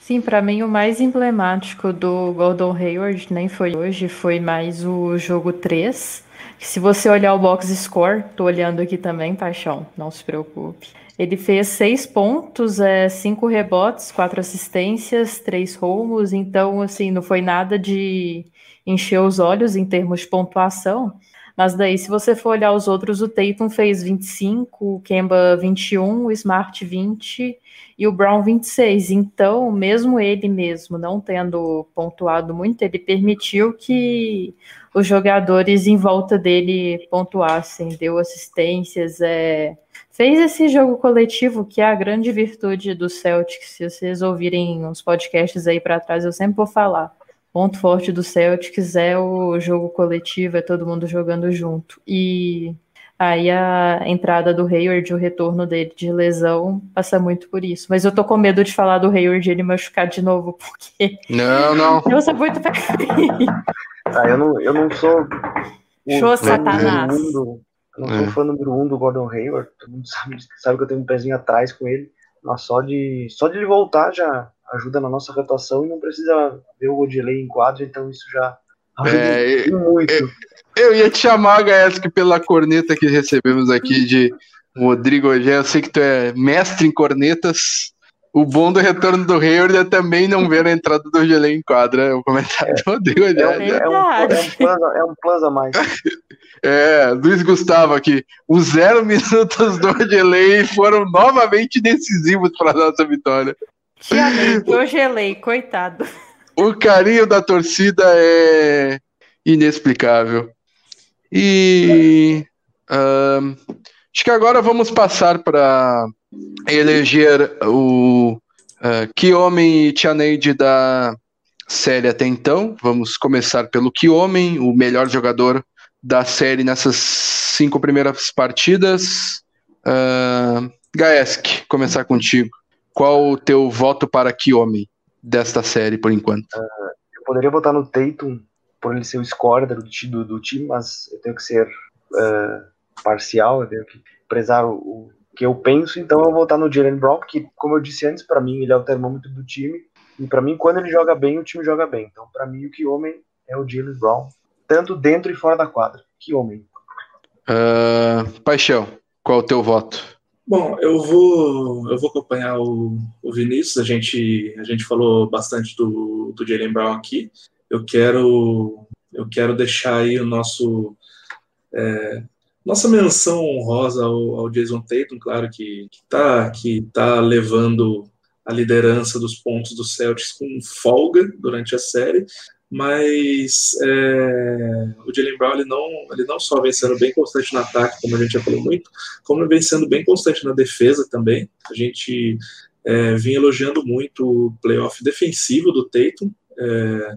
Sim, para mim o mais emblemático do Gordon Hayward nem foi hoje, foi mais o jogo 3. Se você olhar o box score, tô olhando aqui também, paixão, não se preocupe. Ele fez seis pontos, é, cinco rebotes, quatro assistências, três roubos, então assim, não foi nada de encher os olhos em termos de pontuação. Mas daí, se você for olhar os outros, o Tatum fez 25, o Kemba 21, o Smart 20 e o Brown 26. Então, mesmo ele mesmo não tendo pontuado muito, ele permitiu que os jogadores em volta dele pontuassem, deu assistências, é, fez esse jogo coletivo que é a grande virtude do Celtics. Se vocês ouvirem uns podcasts aí para trás, eu sempre vou falar. Ponto forte do Celtics é o jogo coletivo, é todo mundo jogando junto. E Aí a entrada do Hayward, o retorno dele de lesão, passa muito por isso. Mas eu tô com medo de falar do Hayward ele machucar de novo, porque. Não, não. Eu sou muito ah, eu não, eu não sou. Show Satanás. Mundo, eu não sou é. fã número um do Gordon Hayward. Todo mundo sabe, sabe que eu tenho um pezinho atrás com ele. Mas só de, só de ele voltar já ajuda na nossa rotação e não precisa ver o Godilei em quadro, então isso já ajuda é, muito. É, eu ia te chamar, Gaesk, pela corneta que recebemos aqui de Rodrigo Ogé. Eu sei que tu é mestre em cornetas. O bom do retorno do Hayward é também não ver a entrada do Gelé em quadra. É o comentário é, do Rodrigo Ogé. É, um, é, um, é, um plus, é um plus a mais. É, Luiz Gustavo aqui. Os zero minutos do Gelei foram novamente decisivos para a nossa vitória. Te amei, eu gelei, coitado. O carinho da torcida é inexplicável. E uh, acho que agora vamos passar para eleger o uh, que homem e Tianeide da série até então. Vamos começar pelo homem, o melhor jogador da série nessas cinco primeiras partidas. Uh, Gaesk, começar contigo. Qual o teu voto para homem desta série por enquanto? Uh, eu poderia votar no Tatum por ele ser o scorer do, do, do time, mas eu tenho que ser uh, parcial, eu tenho que prezar o, que eu penso, então eu vou votar no Jalen Brown, que, como eu disse antes, para mim ele é o termômetro do time, e para mim, quando ele joga bem, o time joga bem. Então, para mim, o que homem é o Jalen Brown, tanto dentro e fora da quadra. Que homem. Uh, paixão, qual é o teu voto? Bom, eu vou eu vou acompanhar o, o Vinícius. A gente a gente falou bastante do, do Jalen Brown aqui eu quero eu quero deixar aí o nosso é, nossa menção honrosa ao, ao, Jason Tatum, claro que está que tá levando a liderança dos pontos do Celtics com folga durante a série, mas é, o Jalen Brown ele não, ele não só vem sendo bem constante no ataque, como a gente já falou muito, como vem sendo bem constante na defesa também. A gente é, vinha elogiando muito o playoff defensivo do Tatum. É,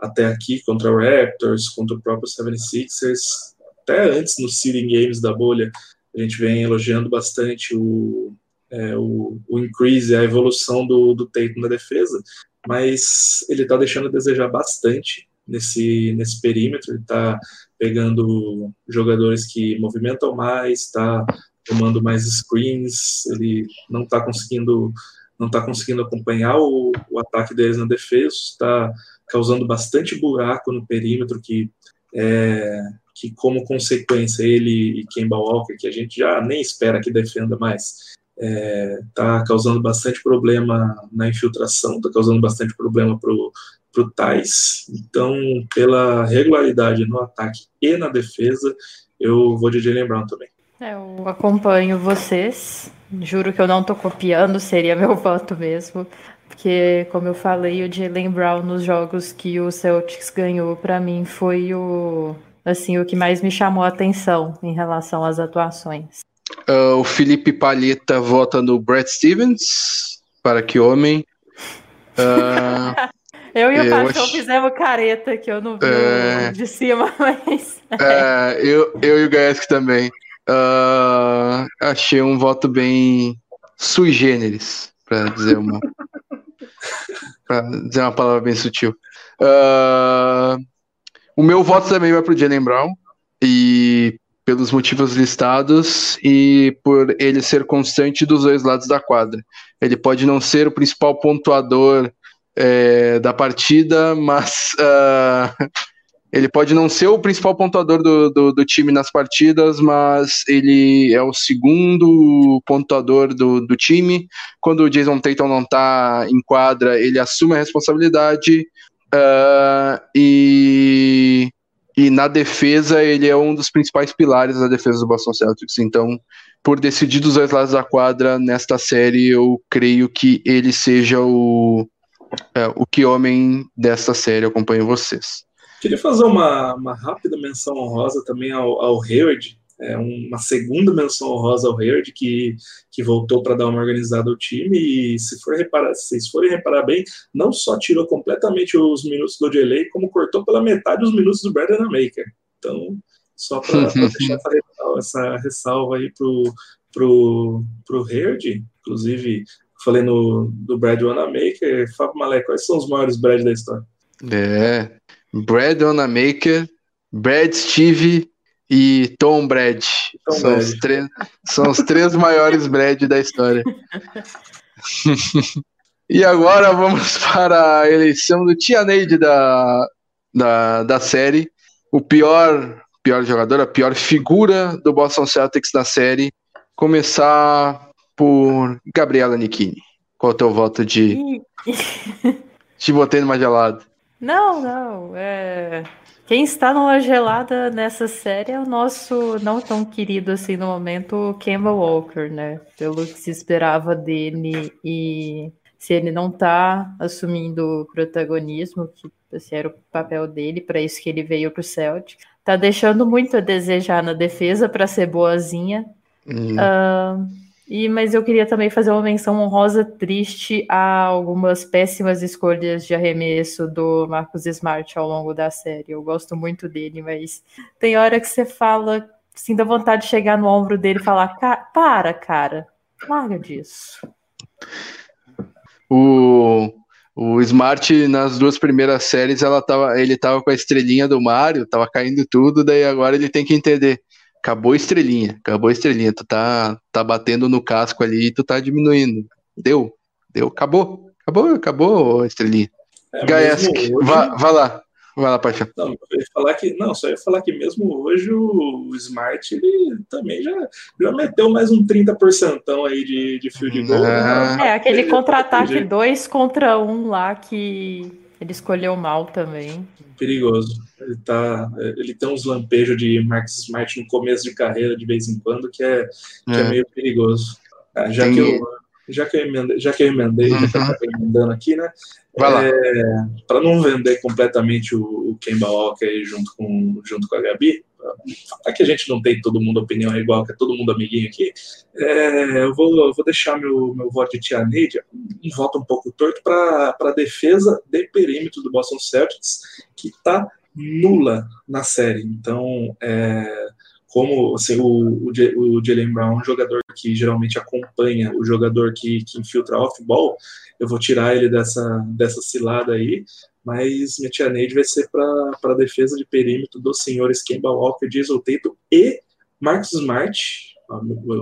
até aqui contra o Raptors, contra o próprio 76ers, até antes nos seeding games da bolha, a gente vem elogiando bastante o, é, o, o, increase, a evolução do, do Tatum na defesa, mas ele está deixando a desejar bastante nesse, nesse perímetro, ele está pegando jogadores que movimentam mais, está tomando mais screens, ele não está conseguindo não está conseguindo acompanhar o, o ataque deles na defesa, está causando bastante buraco no perímetro que é, que como consequência ele e Kemba Walker, que a gente já nem espera que defenda mais, está é, causando bastante problema na infiltração, está causando bastante problema para o Tais. Então, pela regularidade no ataque e na defesa, eu vou de Jalen Brown também. Eu acompanho vocês. Juro que eu não estou copiando, seria meu voto mesmo. Porque, como eu falei, o Jalen Brown nos jogos que o Celtics ganhou, para mim, foi o, assim, o que mais me chamou a atenção em relação às atuações. Uh, o Felipe Palheta vota no Brad Stevens, para que homem. Uh, eu e o Paixão fizemos careta, que eu não vi é... de cima, mas. É, eu, eu e o Gaesk também. Uh, achei um voto bem sui generis, para dizer uma. para dizer uma palavra bem sutil. Uh, o meu voto também vai para o Jalen Brown. E pelos motivos listados e por ele ser constante dos dois lados da quadra. Ele pode não ser o principal pontuador é, da partida, mas uh, ele pode não ser o principal pontuador do, do, do, time nas partidas, mas ele é o segundo pontuador do, do time. Quando o Jason Tatum não está em quadra, ele assume a responsabilidade. Uh, e e na defesa, ele é um dos principais pilares da defesa do Boston Celtics. Então, por decidir dos dois lados da quadra nesta série, eu creio que ele seja o, é, o que homem desta série. Eu acompanho vocês. Queria fazer uma, uma rápida menção honrosa também ao, ao Hayward, é, uma segunda menção honrosa ao Hayward, que, que voltou para dar uma organizada ao time, e se, for reparar, se vocês forem reparar bem, não só tirou completamente os minutos do Delay, como cortou pela metade os minutos do Brandon Maker. Então, só para deixar essa ressalva, essa ressalva aí pro, pro, pro Hayward, inclusive, falei no, do Brad Wanamaker, Fábio Malé, quais são os maiores Brad da história? É, Brad Wanamaker, Brad Steve e Tom Brad. Tom são, Brad. Os três, são os três maiores Brad da história. e agora vamos para a eleição do Tia Neide da, da, da série. O pior, pior jogador, a pior figura do Boston Celtics na série. Começar por Gabriela Nikini. Qual é o teu voto de. Te botei numa gelada. Não, não. É... Quem está numa gelada nessa série é o nosso não tão querido assim no momento, Kemba Walker, né? Pelo que se esperava dele e se ele não está assumindo protagonismo, que esse era o papel dele, para isso que ele veio para o Celtic, tá deixando muito a desejar na defesa para ser boazinha. Uhum. Uh, e, mas eu queria também fazer uma menção honrosa triste a algumas péssimas escolhas de arremesso do Marcos Smart ao longo da série. Eu gosto muito dele, mas tem hora que você fala, assim, dá vontade de chegar no ombro dele e falar: para, cara, larga disso. O, o Smart, nas duas primeiras séries, ela tava, ele tava com a estrelinha do Mario, tava caindo tudo, daí agora ele tem que entender acabou a estrelinha, acabou a estrelinha, tu tá, tá batendo no casco ali e tu tá diminuindo. Deu, deu, acabou, acabou, acabou a estrelinha. É, Gaesk, hoje... vá, vá lá, vai lá, Paixão. Não, eu ia falar que, não, só ia falar que mesmo hoje o Smart, ele também já, já meteu mais um 30% aí de, de fio de gol. Ah. Né? É, aquele contra-ataque 2 contra 1 um lá que ele escolheu mal também. Perigoso. Ele, tá, ele tem uns lampejos de Marcus Smart no começo de carreira, de vez em quando, que é, que é. é meio perigoso. Ah, já, tem... que eu, já que eu emendei, já que eu emendei, uhum. já que eu emendando aqui, né? É, Para não vender completamente o, o Kemba Walker junto com, junto com a Gabi, Aqui a gente não tem todo mundo opinião igual, que é todo mundo amiguinho aqui, é, eu, vou, eu vou deixar meu, meu voto de Tia Neide, um voto um pouco torto para a defesa de perímetro do Boston Celtics, que está nula na série. Então, é, como assim, o, o, o Jalen Brown é um jogador que geralmente acompanha o jogador que, que infiltra off-ball, eu vou tirar ele dessa, dessa cilada aí mas minha Neide vai ser para a defesa de perímetro dos senhores Kemba Walker, Diesel Tatum e Marcos Smart,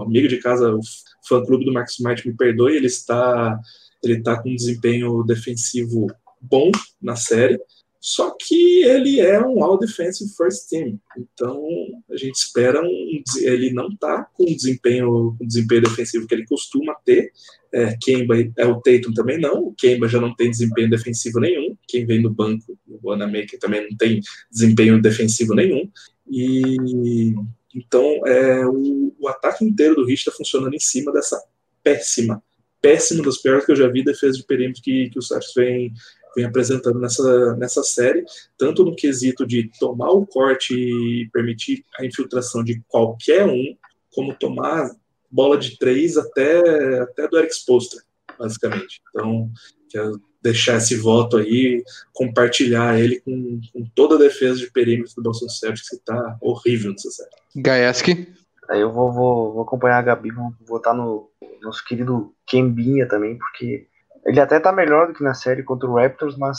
amigo de casa, o fã-clube do Marcos Smart, me perdoe, ele está, ele está com um desempenho defensivo bom na série, só que ele é um All Defensive First Team, então a gente espera um. Ele não está com o desempenho, com desempenho defensivo que ele costuma ter. É, Kemba é o Tatum também não. O Kemba já não tem desempenho defensivo nenhum. Quem vem no banco, o Anamaker também não tem desempenho defensivo nenhum. E então é, o, o ataque inteiro do Heat está funcionando em cima dessa péssima, péssima das piores que eu já vi defesa de perímetro que, que o Celtics vem, vem apresentando nessa, nessa série, tanto no quesito de tomar o corte e permitir a infiltração de qualquer um, como tomar bola de três até, até do Eric Spoelstra, basicamente. Então, que é deixar esse voto aí, compartilhar ele com, com toda a defesa de perímetro do Boston Celtics, que tá horrível nessa série. Gaeski? Aí eu vou, vou, vou acompanhar a Gabi, vou votar no nosso querido Kembinha também, porque ele até tá melhor do que na série contra o Raptors, mas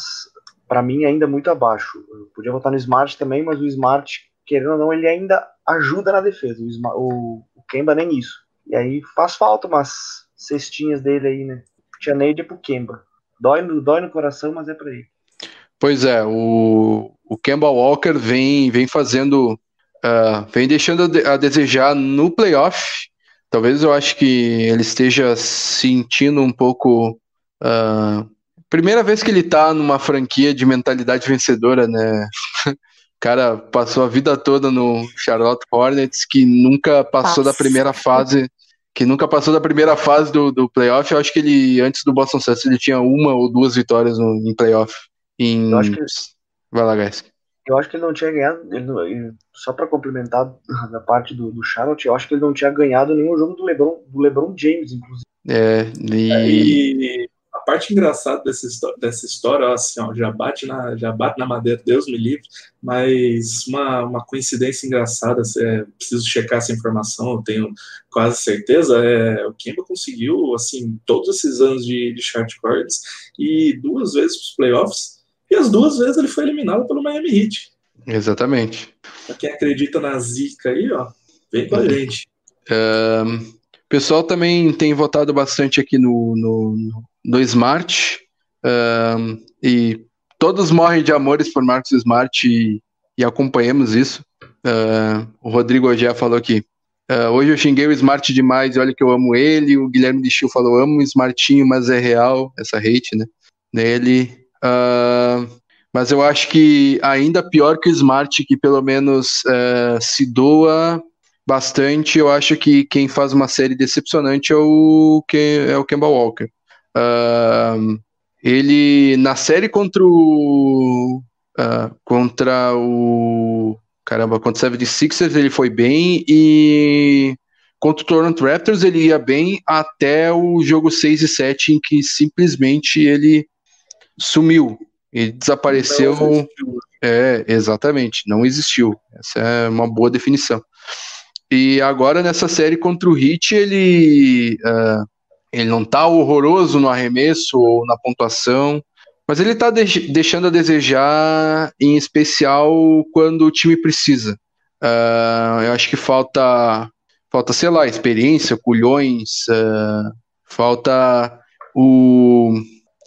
para mim ainda muito abaixo. Eu podia votar no Smart também, mas o Smart, querendo ou não, ele ainda ajuda na defesa. O, Smart, o, o Kemba nem isso. E aí faz falta umas cestinhas dele aí, né? Tia Neide é pro Kemba. Dói no, dói no coração, mas é pra ele. Pois é, o, o Kemba Walker vem, vem fazendo, uh, vem deixando a desejar no playoff. Talvez eu acho que ele esteja sentindo um pouco. Uh, primeira vez que ele tá numa franquia de mentalidade vencedora, né? o cara passou a vida toda no Charlotte Hornets, que nunca passou Passa. da primeira fase que nunca passou da primeira fase do, do playoff. Eu acho que ele, antes do Boston Celtics, ele tinha uma ou duas vitórias no, em playoff. Em... Eu acho que... Vai lá, guys. Eu acho que ele não tinha ganhado, ele não, ele, só para complementar da parte do, do Charlotte, eu acho que ele não tinha ganhado nenhum jogo do LeBron, do LeBron James, inclusive. É, e... É, e parte engraçada dessa, dessa história, assim, ó, já, bate na, já bate na madeira, Deus me livre, mas uma, uma coincidência engraçada, é, preciso checar essa informação, eu tenho quase certeza, é, o Kemba conseguiu, assim, todos esses anos de, de chart cards e duas vezes para os playoffs, e as duas vezes ele foi eliminado pelo Miami Heat. Exatamente. Pra quem acredita na zica aí, ó, vem com a gente. Um, o pessoal também tem votado bastante aqui no, no, no Smart. E todos morrem de amores por Marcos Smart e, e acompanhamos isso. Uh, o Rodrigo já falou aqui. Uh, hoje eu xinguei o Smart demais olha que eu amo ele. O Guilherme de Chil falou: amo o Smartinho, mas é real essa hate, né? Nele. Uh, mas eu acho que ainda pior que o Smart, que pelo menos uh, se doa bastante. Eu acho que quem faz uma série decepcionante é o, é o Kemba Walker. Uh, ele, na série contra o. Uh, contra o. Caramba, contra o 76ers ele foi bem e contra o Toronto Raptors ele ia bem até o jogo 6 e 7 em que simplesmente ele sumiu. Ele desapareceu. É, exatamente, não existiu. Essa é uma boa definição. E agora nessa série contra o Heat, ele, uh, ele não tá horroroso no arremesso ou na pontuação, mas ele tá de deixando a desejar, em especial quando o time precisa. Uh, eu acho que falta, falta, sei lá, experiência, culhões, uh, falta o.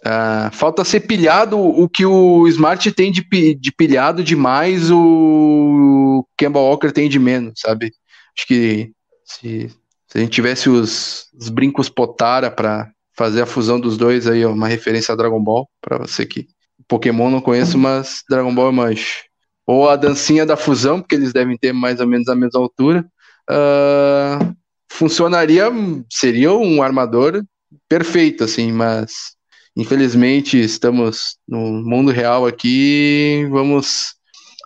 Uh, falta ser pilhado o que o Smart tem de, de pilhado demais, o Kemba Walker tem de menos, sabe? Acho que se, se a gente tivesse os, os brincos Potara para fazer a fusão dos dois aí, uma referência a Dragon Ball, para você que Pokémon não conheço, mas Dragon Ball é manjo. Ou a dancinha da fusão, porque eles devem ter mais ou menos a mesma altura. Uh, funcionaria, seria um armador perfeito, assim, mas infelizmente estamos no mundo real aqui, vamos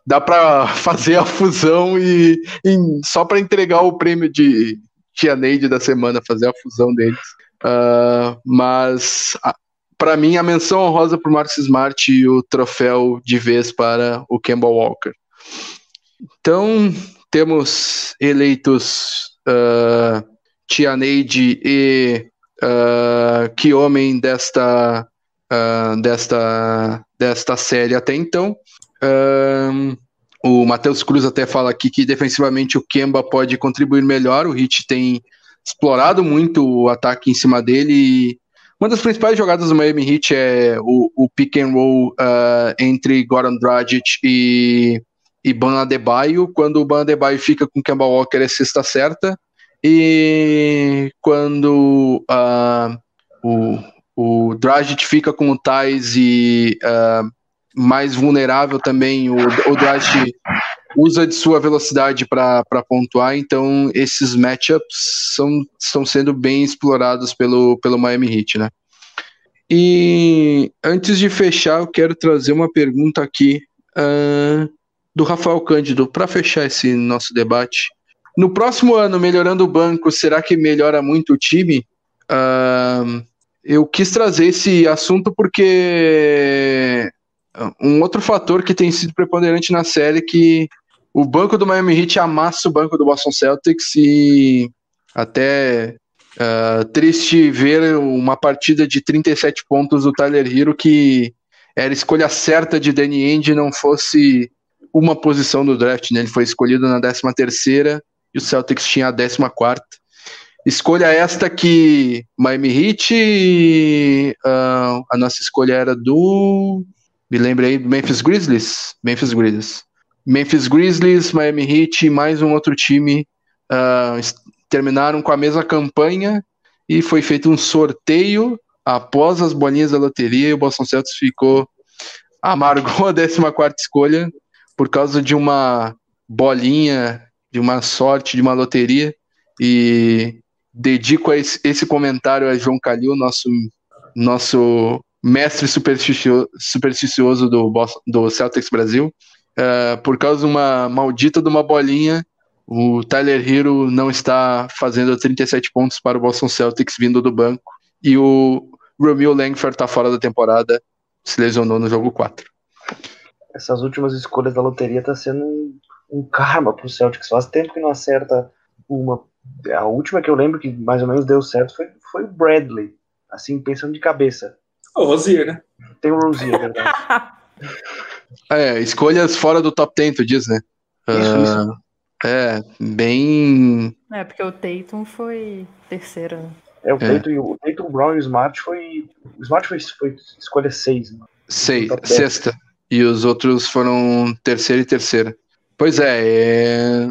dá para fazer a fusão e, e só para entregar o prêmio de Tia Neide da semana, fazer a fusão deles. Uh, mas para mim a menção honrosa para o Marcus Smart e o troféu de vez para o Kemba Walker. Então temos eleitos uh, Tia Neide e uh, que homem desta uh, desta desta série até então. Um, o Matheus Cruz até fala aqui que defensivamente o Kemba pode contribuir melhor. O Hit tem explorado muito o ataque em cima dele. Uma das principais jogadas do Miami Heat é o, o pick and roll uh, entre Goran Dragic e, e Ban Adebayo. Quando o Ban Adebayo fica com o Kemba Walker é sexta certa. E quando uh, o, o Dragic fica com o Thais e uh, mais vulnerável também. O, o usa de sua velocidade para pontuar, então esses matchups são, estão sendo bem explorados pelo, pelo Miami Heat, né? E antes de fechar, eu quero trazer uma pergunta aqui uh, do Rafael Cândido para fechar esse nosso debate. No próximo ano, melhorando o banco, será que melhora muito o time? Uh, eu quis trazer esse assunto porque um outro fator que tem sido preponderante na série é que o banco do Miami Heat amassa o banco do Boston Celtics e até uh, triste ver uma partida de 37 pontos do Tyler Hero que era escolha certa de Danny Ainge não fosse uma posição do draft, né? Ele foi escolhido na 13 terceira e o Celtics tinha a 14 quarta. Escolha esta que Miami Heat, uh, a nossa escolha era do me lembrei do Memphis Grizzlies. Memphis Grizzlies. Memphis Grizzlies, Miami Heat e mais um outro time uh, terminaram com a mesma campanha e foi feito um sorteio após as bolinhas da loteria e o Boston Celtics ficou amargou a 14 escolha por causa de uma bolinha, de uma sorte, de uma loteria e dedico esse, esse comentário a João Calil, nosso nosso mestre supersticioso, supersticioso do, do Celtics Brasil. Uh, por causa de uma maldita de uma bolinha, o Tyler Hero não está fazendo 37 pontos para o Boston Celtics vindo do banco. E o Romeo Langford está fora da temporada, se lesionou no jogo 4. Essas últimas escolhas da loteria tá sendo um, um karma pro Celtics. Faz tempo que não acerta uma. A última que eu lembro que mais ou menos deu certo foi, foi o Bradley. Assim, pensando de cabeça. O Rosier, né? Tem o Rosier, é verdade. é, escolhas fora do top 10, tu diz, né? Isso, uh, isso. É, bem. É, porque o Tatum foi terceiro. Né? É, o Tatum, é. o Tatum Brown e o Smart foi. O Smart foi, foi escolha 6. Né? Seis, sexta. E os outros foram terceira e terceira. Pois é, é...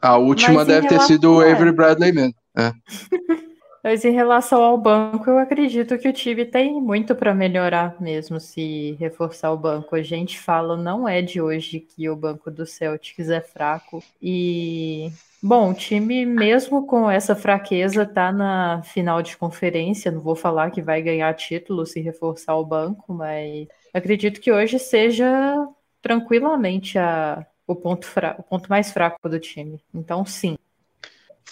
a última deve ter sido o Avery Bradley mesmo. É. Mas em relação ao banco, eu acredito que o time tem muito para melhorar mesmo se reforçar o banco. A gente fala, não é de hoje que o banco do Celtics é fraco. E, bom, o time, mesmo com essa fraqueza, tá na final de conferência. Não vou falar que vai ganhar título se reforçar o banco, mas acredito que hoje seja tranquilamente a, o, ponto o ponto mais fraco do time. Então, sim,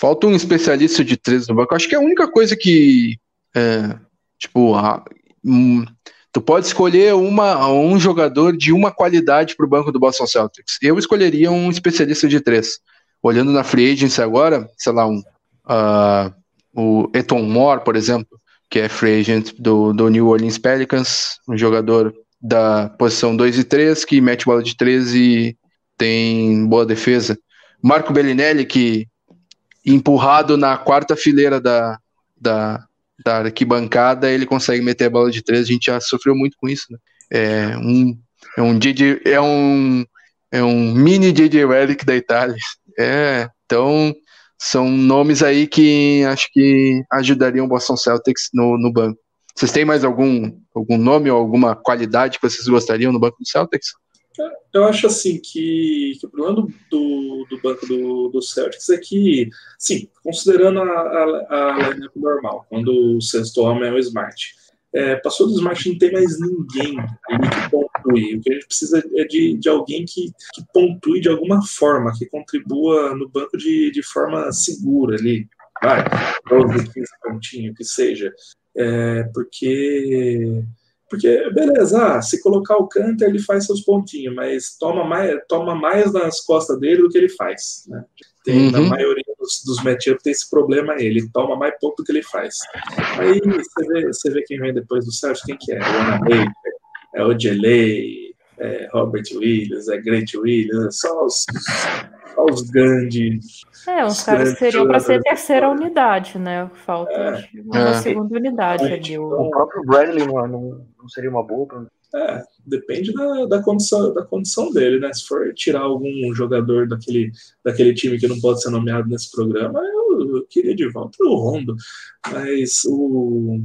Falta um especialista de três no banco. Acho que é a única coisa que. É, tipo, a, um, tu pode escolher uma, um jogador de uma qualidade para o banco do Boston Celtics. Eu escolheria um especialista de três. Olhando na free agency agora, sei lá, um, uh, o Eton Moore, por exemplo, que é free agent do, do New Orleans Pelicans, um jogador da posição 2 e 3, que mete bola de 3 e tem boa defesa. Marco Bellinelli, que empurrado na quarta fileira da, da, da arquibancada, ele consegue meter a bola de três. A gente já sofreu muito com isso. Né? É um, é um, DJ, é um, é um mini DJ Relic da Itália. É, então são nomes aí que acho que ajudariam o Boston Celtics no, no banco. Vocês têm mais algum, algum nome ou alguma qualidade que vocês gostariam no banco do Celtics? Eu acho assim que, que o problema do, do, do, banco do, do Celtics é que, sim, considerando a, a, a normal, quando o sexto homem é o Smart, é, passou do Smart não tem mais ninguém que pontue. O que a gente precisa é de, de alguém que, que pontue de alguma forma, que contribua no banco de, de forma segura ali. Vai, 12, 15 pontinhos, que seja. É, porque porque, beleza, ah, se colocar o Canter, ele faz seus pontinhos, mas toma mais, toma mais nas costas dele do que ele faz. Né? Tem, uhum. Na maioria dos, dos matchups tem esse problema ele toma mais ponto do que ele faz. Aí você vê, você vê quem vem depois do Celtics, quem que é? O Ana Baker, é o Gelei, é Robert Williams, é Grant Williams, é só os, só os grandes é, uns caras seriam para ser terceira unidade, né? Falta é. uma é. segunda unidade é. ali. O... o próprio Bradley não, não, não seria uma boa pra... É, depende da, da, condição, da condição dele, né? Se for tirar algum jogador daquele, daquele time que não pode ser nomeado nesse programa, eu, eu queria de volta o Rondo. Mas o.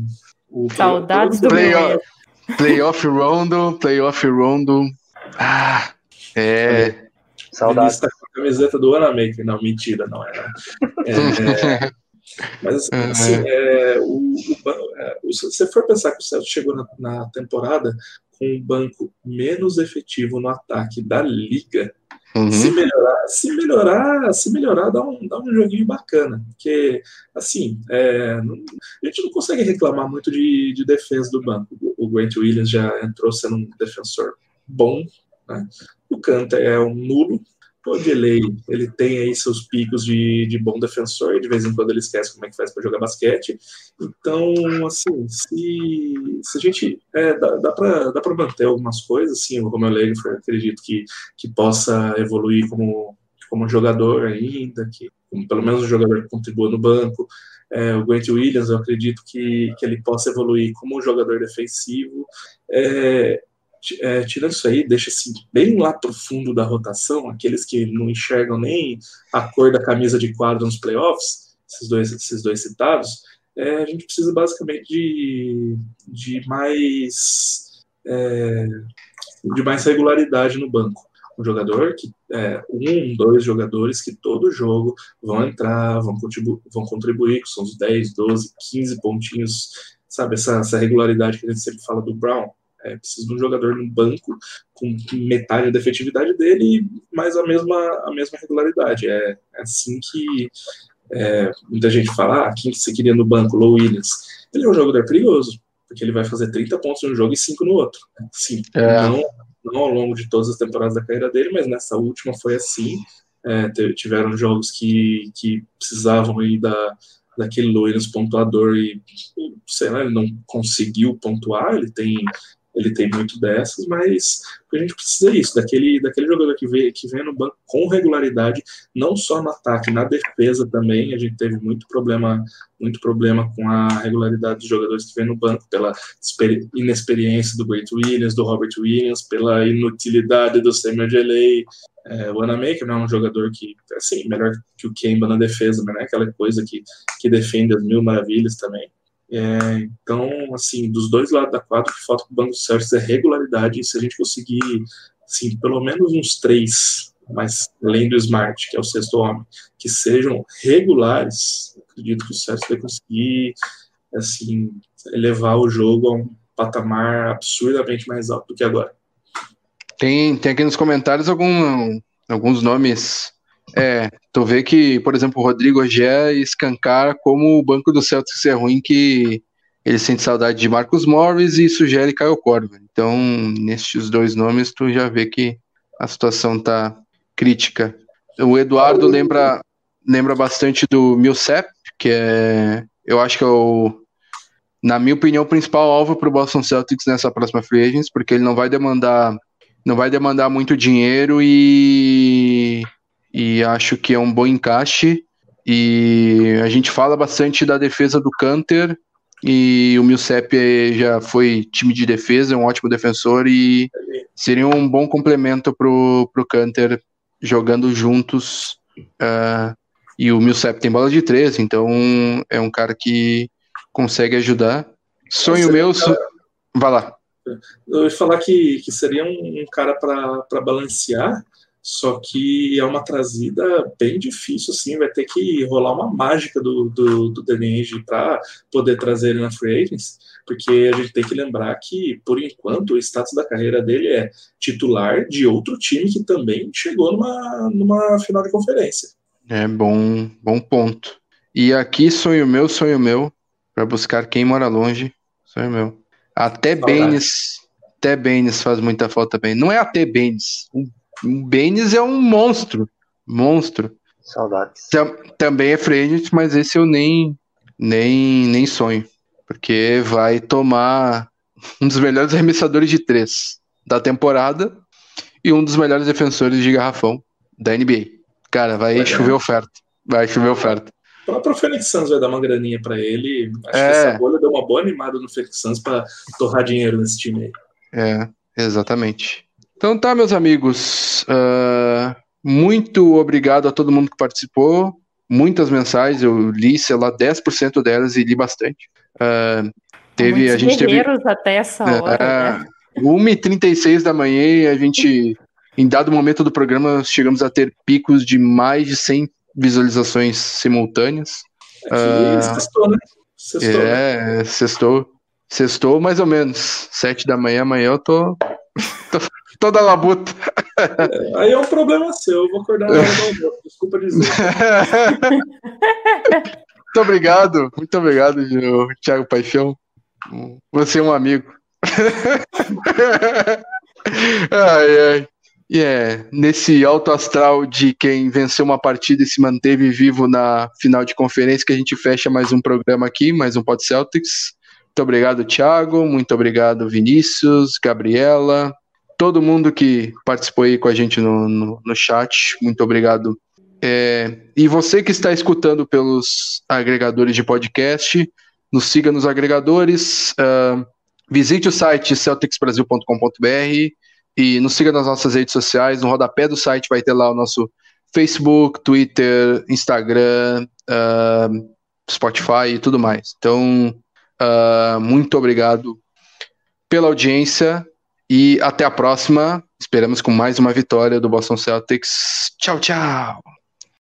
o Saudades do playoff, playoff Rondo, playoff Rondo. Ah, é. Saudades. Tá com a camiseta do Anamaker. Não, mentira, não é. é mas, assim, é, o, o, é, se você for pensar que o Celtics chegou na, na temporada com um banco menos efetivo no ataque da liga, Uhum. Se melhorar, se melhorar, se melhorar, dá um, dá um joguinho bacana. Porque, assim, é, não, a gente não consegue reclamar muito de, de defesa do banco. O Grant Williams já entrou sendo um defensor bom. Né? O Canta é um nulo, o Delay, ele tem aí seus picos de, de bom defensor, e de vez em quando ele esquece como é que faz para jogar basquete. Então, assim, se, se a gente. É, dá, dá para manter algumas coisas, assim, o Romeo Legford acredito que, que possa evoluir como, como jogador ainda, que como, pelo menos um jogador que contribua no banco. É, o Grant Williams, eu acredito que, que ele possa evoluir como um jogador defensivo. É, é, tirando isso aí, deixa assim, bem lá pro fundo da rotação, aqueles que não enxergam nem a cor da camisa de quadro nos playoffs, esses dois, esses dois citados, é, a gente precisa basicamente de, de mais é, de mais regularidade no banco. Um jogador que é, um, dois jogadores que todo jogo vão entrar, vão contribuir, vão contribuir, que são os 10, 12, 15 pontinhos, sabe? Essa, essa regularidade que a gente sempre fala do Brown. É, precisa de um jogador no banco com metade da efetividade dele, mas a mesma, a mesma regularidade. É, é assim que é, muita gente fala, ah, quem que você queria no banco? Low Williams. Ele é um jogador perigoso, porque ele vai fazer 30 pontos em um jogo e 5 no outro. Sim, é. não, não ao longo de todas as temporadas da carreira dele, mas nessa última foi assim. É, tiveram jogos que, que precisavam aí da, daquele Williams pontuador e, sei lá, ele não conseguiu pontuar, ele tem ele tem muito dessas, mas a gente precisa disso, daquele, daquele jogador que vem, que vem no banco com regularidade, não só no ataque, na defesa também, a gente teve muito problema, muito problema com a regularidade dos jogadores que vem no banco, pela inexperiência do Great Williams, do Robert Williams, pela inutilidade do Samuel Delay, é, o Anamaker não é um jogador que, assim, melhor que o Kemba na defesa, mas não é aquela coisa que, que defende as mil maravilhas também. É, então, assim, dos dois lados da quadra, o que falta para o Banco de Certos é regularidade. E se a gente conseguir, assim, pelo menos uns três, mas além do Smart, que é o sexto homem, que sejam regulares, acredito que o Certos vai conseguir, assim, elevar o jogo a um patamar absurdamente mais alto do que agora. Tem, tem aqui nos comentários algum, alguns nomes é, tu vê que, por exemplo, o Rodrigo Ogé escancara como o banco do Celtics é ruim, que ele sente saudade de Marcos Morris e sugere Caio Corva. Então, nestes dois nomes, tu já vê que a situação tá crítica. O Eduardo lembra, lembra bastante do Millsap, que é, eu acho que é o, na minha opinião, o principal alvo para o Boston Celtics nessa próxima free agents, porque ele não vai demandar, não vai demandar muito dinheiro e e acho que é um bom encaixe. E a gente fala bastante da defesa do Canter e o Milcep já foi time de defesa, é um ótimo defensor e seria um bom complemento pro, pro Canter jogando juntos. Uh, e o Milcep tem bola de três, então é um cara que consegue ajudar. Sonho meu. So... Vai lá. Eu ia falar que, que seria um, um cara para balancear só que é uma trazida bem difícil, assim, vai ter que rolar uma mágica do, do, do para poder trazer ele na Free Agents, porque a gente tem que lembrar que, por enquanto, o status da carreira dele é titular de outro time que também chegou numa, numa final de conferência. É bom, bom ponto. E aqui, sonho meu, sonho meu, para buscar quem mora longe, sonho meu. Até Baines, até Baines faz muita falta bem. Não é até Baines, o o Baines é um monstro. Monstro. Saudades. Tam, também é frente, mas esse eu nem, nem, nem sonho. Porque vai tomar um dos melhores arremessadores de três da temporada e um dos melhores defensores de garrafão da NBA. Cara, vai chover oferta. Vai chover oferta. O próprio Felix Santos vai dar uma graninha para ele. Acho é. que essa bolha deu uma boa animada no Felix Santos para torrar dinheiro nesse time aí. É, exatamente. Então tá, meus amigos. Uh, muito obrigado a todo mundo que participou. Muitas mensagens, eu li, sei lá, 10% delas e li bastante. Uh, teve, a gente teve. até essa hora. Uh, né? 1h36 da manhã e a gente, em dado momento do programa, chegamos a ter picos de mais de 100 visualizações simultâneas. uh, sextou, né? Sextou, é, sextou. Sextou mais ou menos. 7 da manhã, amanhã eu tô, tô toda labuta. É, aí é um problema seu, eu vou acordar na hora do desculpa dizer. muito obrigado, muito obrigado, Thiago Paixão. Você é um amigo. ai, ai. E é nesse alto astral de quem venceu uma partida e se manteve vivo na final de conferência que a gente fecha mais um programa aqui, mais um Pod Celtics. Muito obrigado, Thiago. Muito obrigado, Vinícius, Gabriela, todo mundo que participou aí com a gente no, no, no chat. Muito obrigado. É, e você que está escutando pelos agregadores de podcast, nos siga nos agregadores. Uh, visite o site celticsbrasil.com.br e nos siga nas nossas redes sociais. No rodapé do site vai ter lá o nosso Facebook, Twitter, Instagram, uh, Spotify e tudo mais. Então, uh, muito obrigado pela audiência e até a próxima. Esperamos com mais uma vitória do Boston Celtics. Tchau, tchau.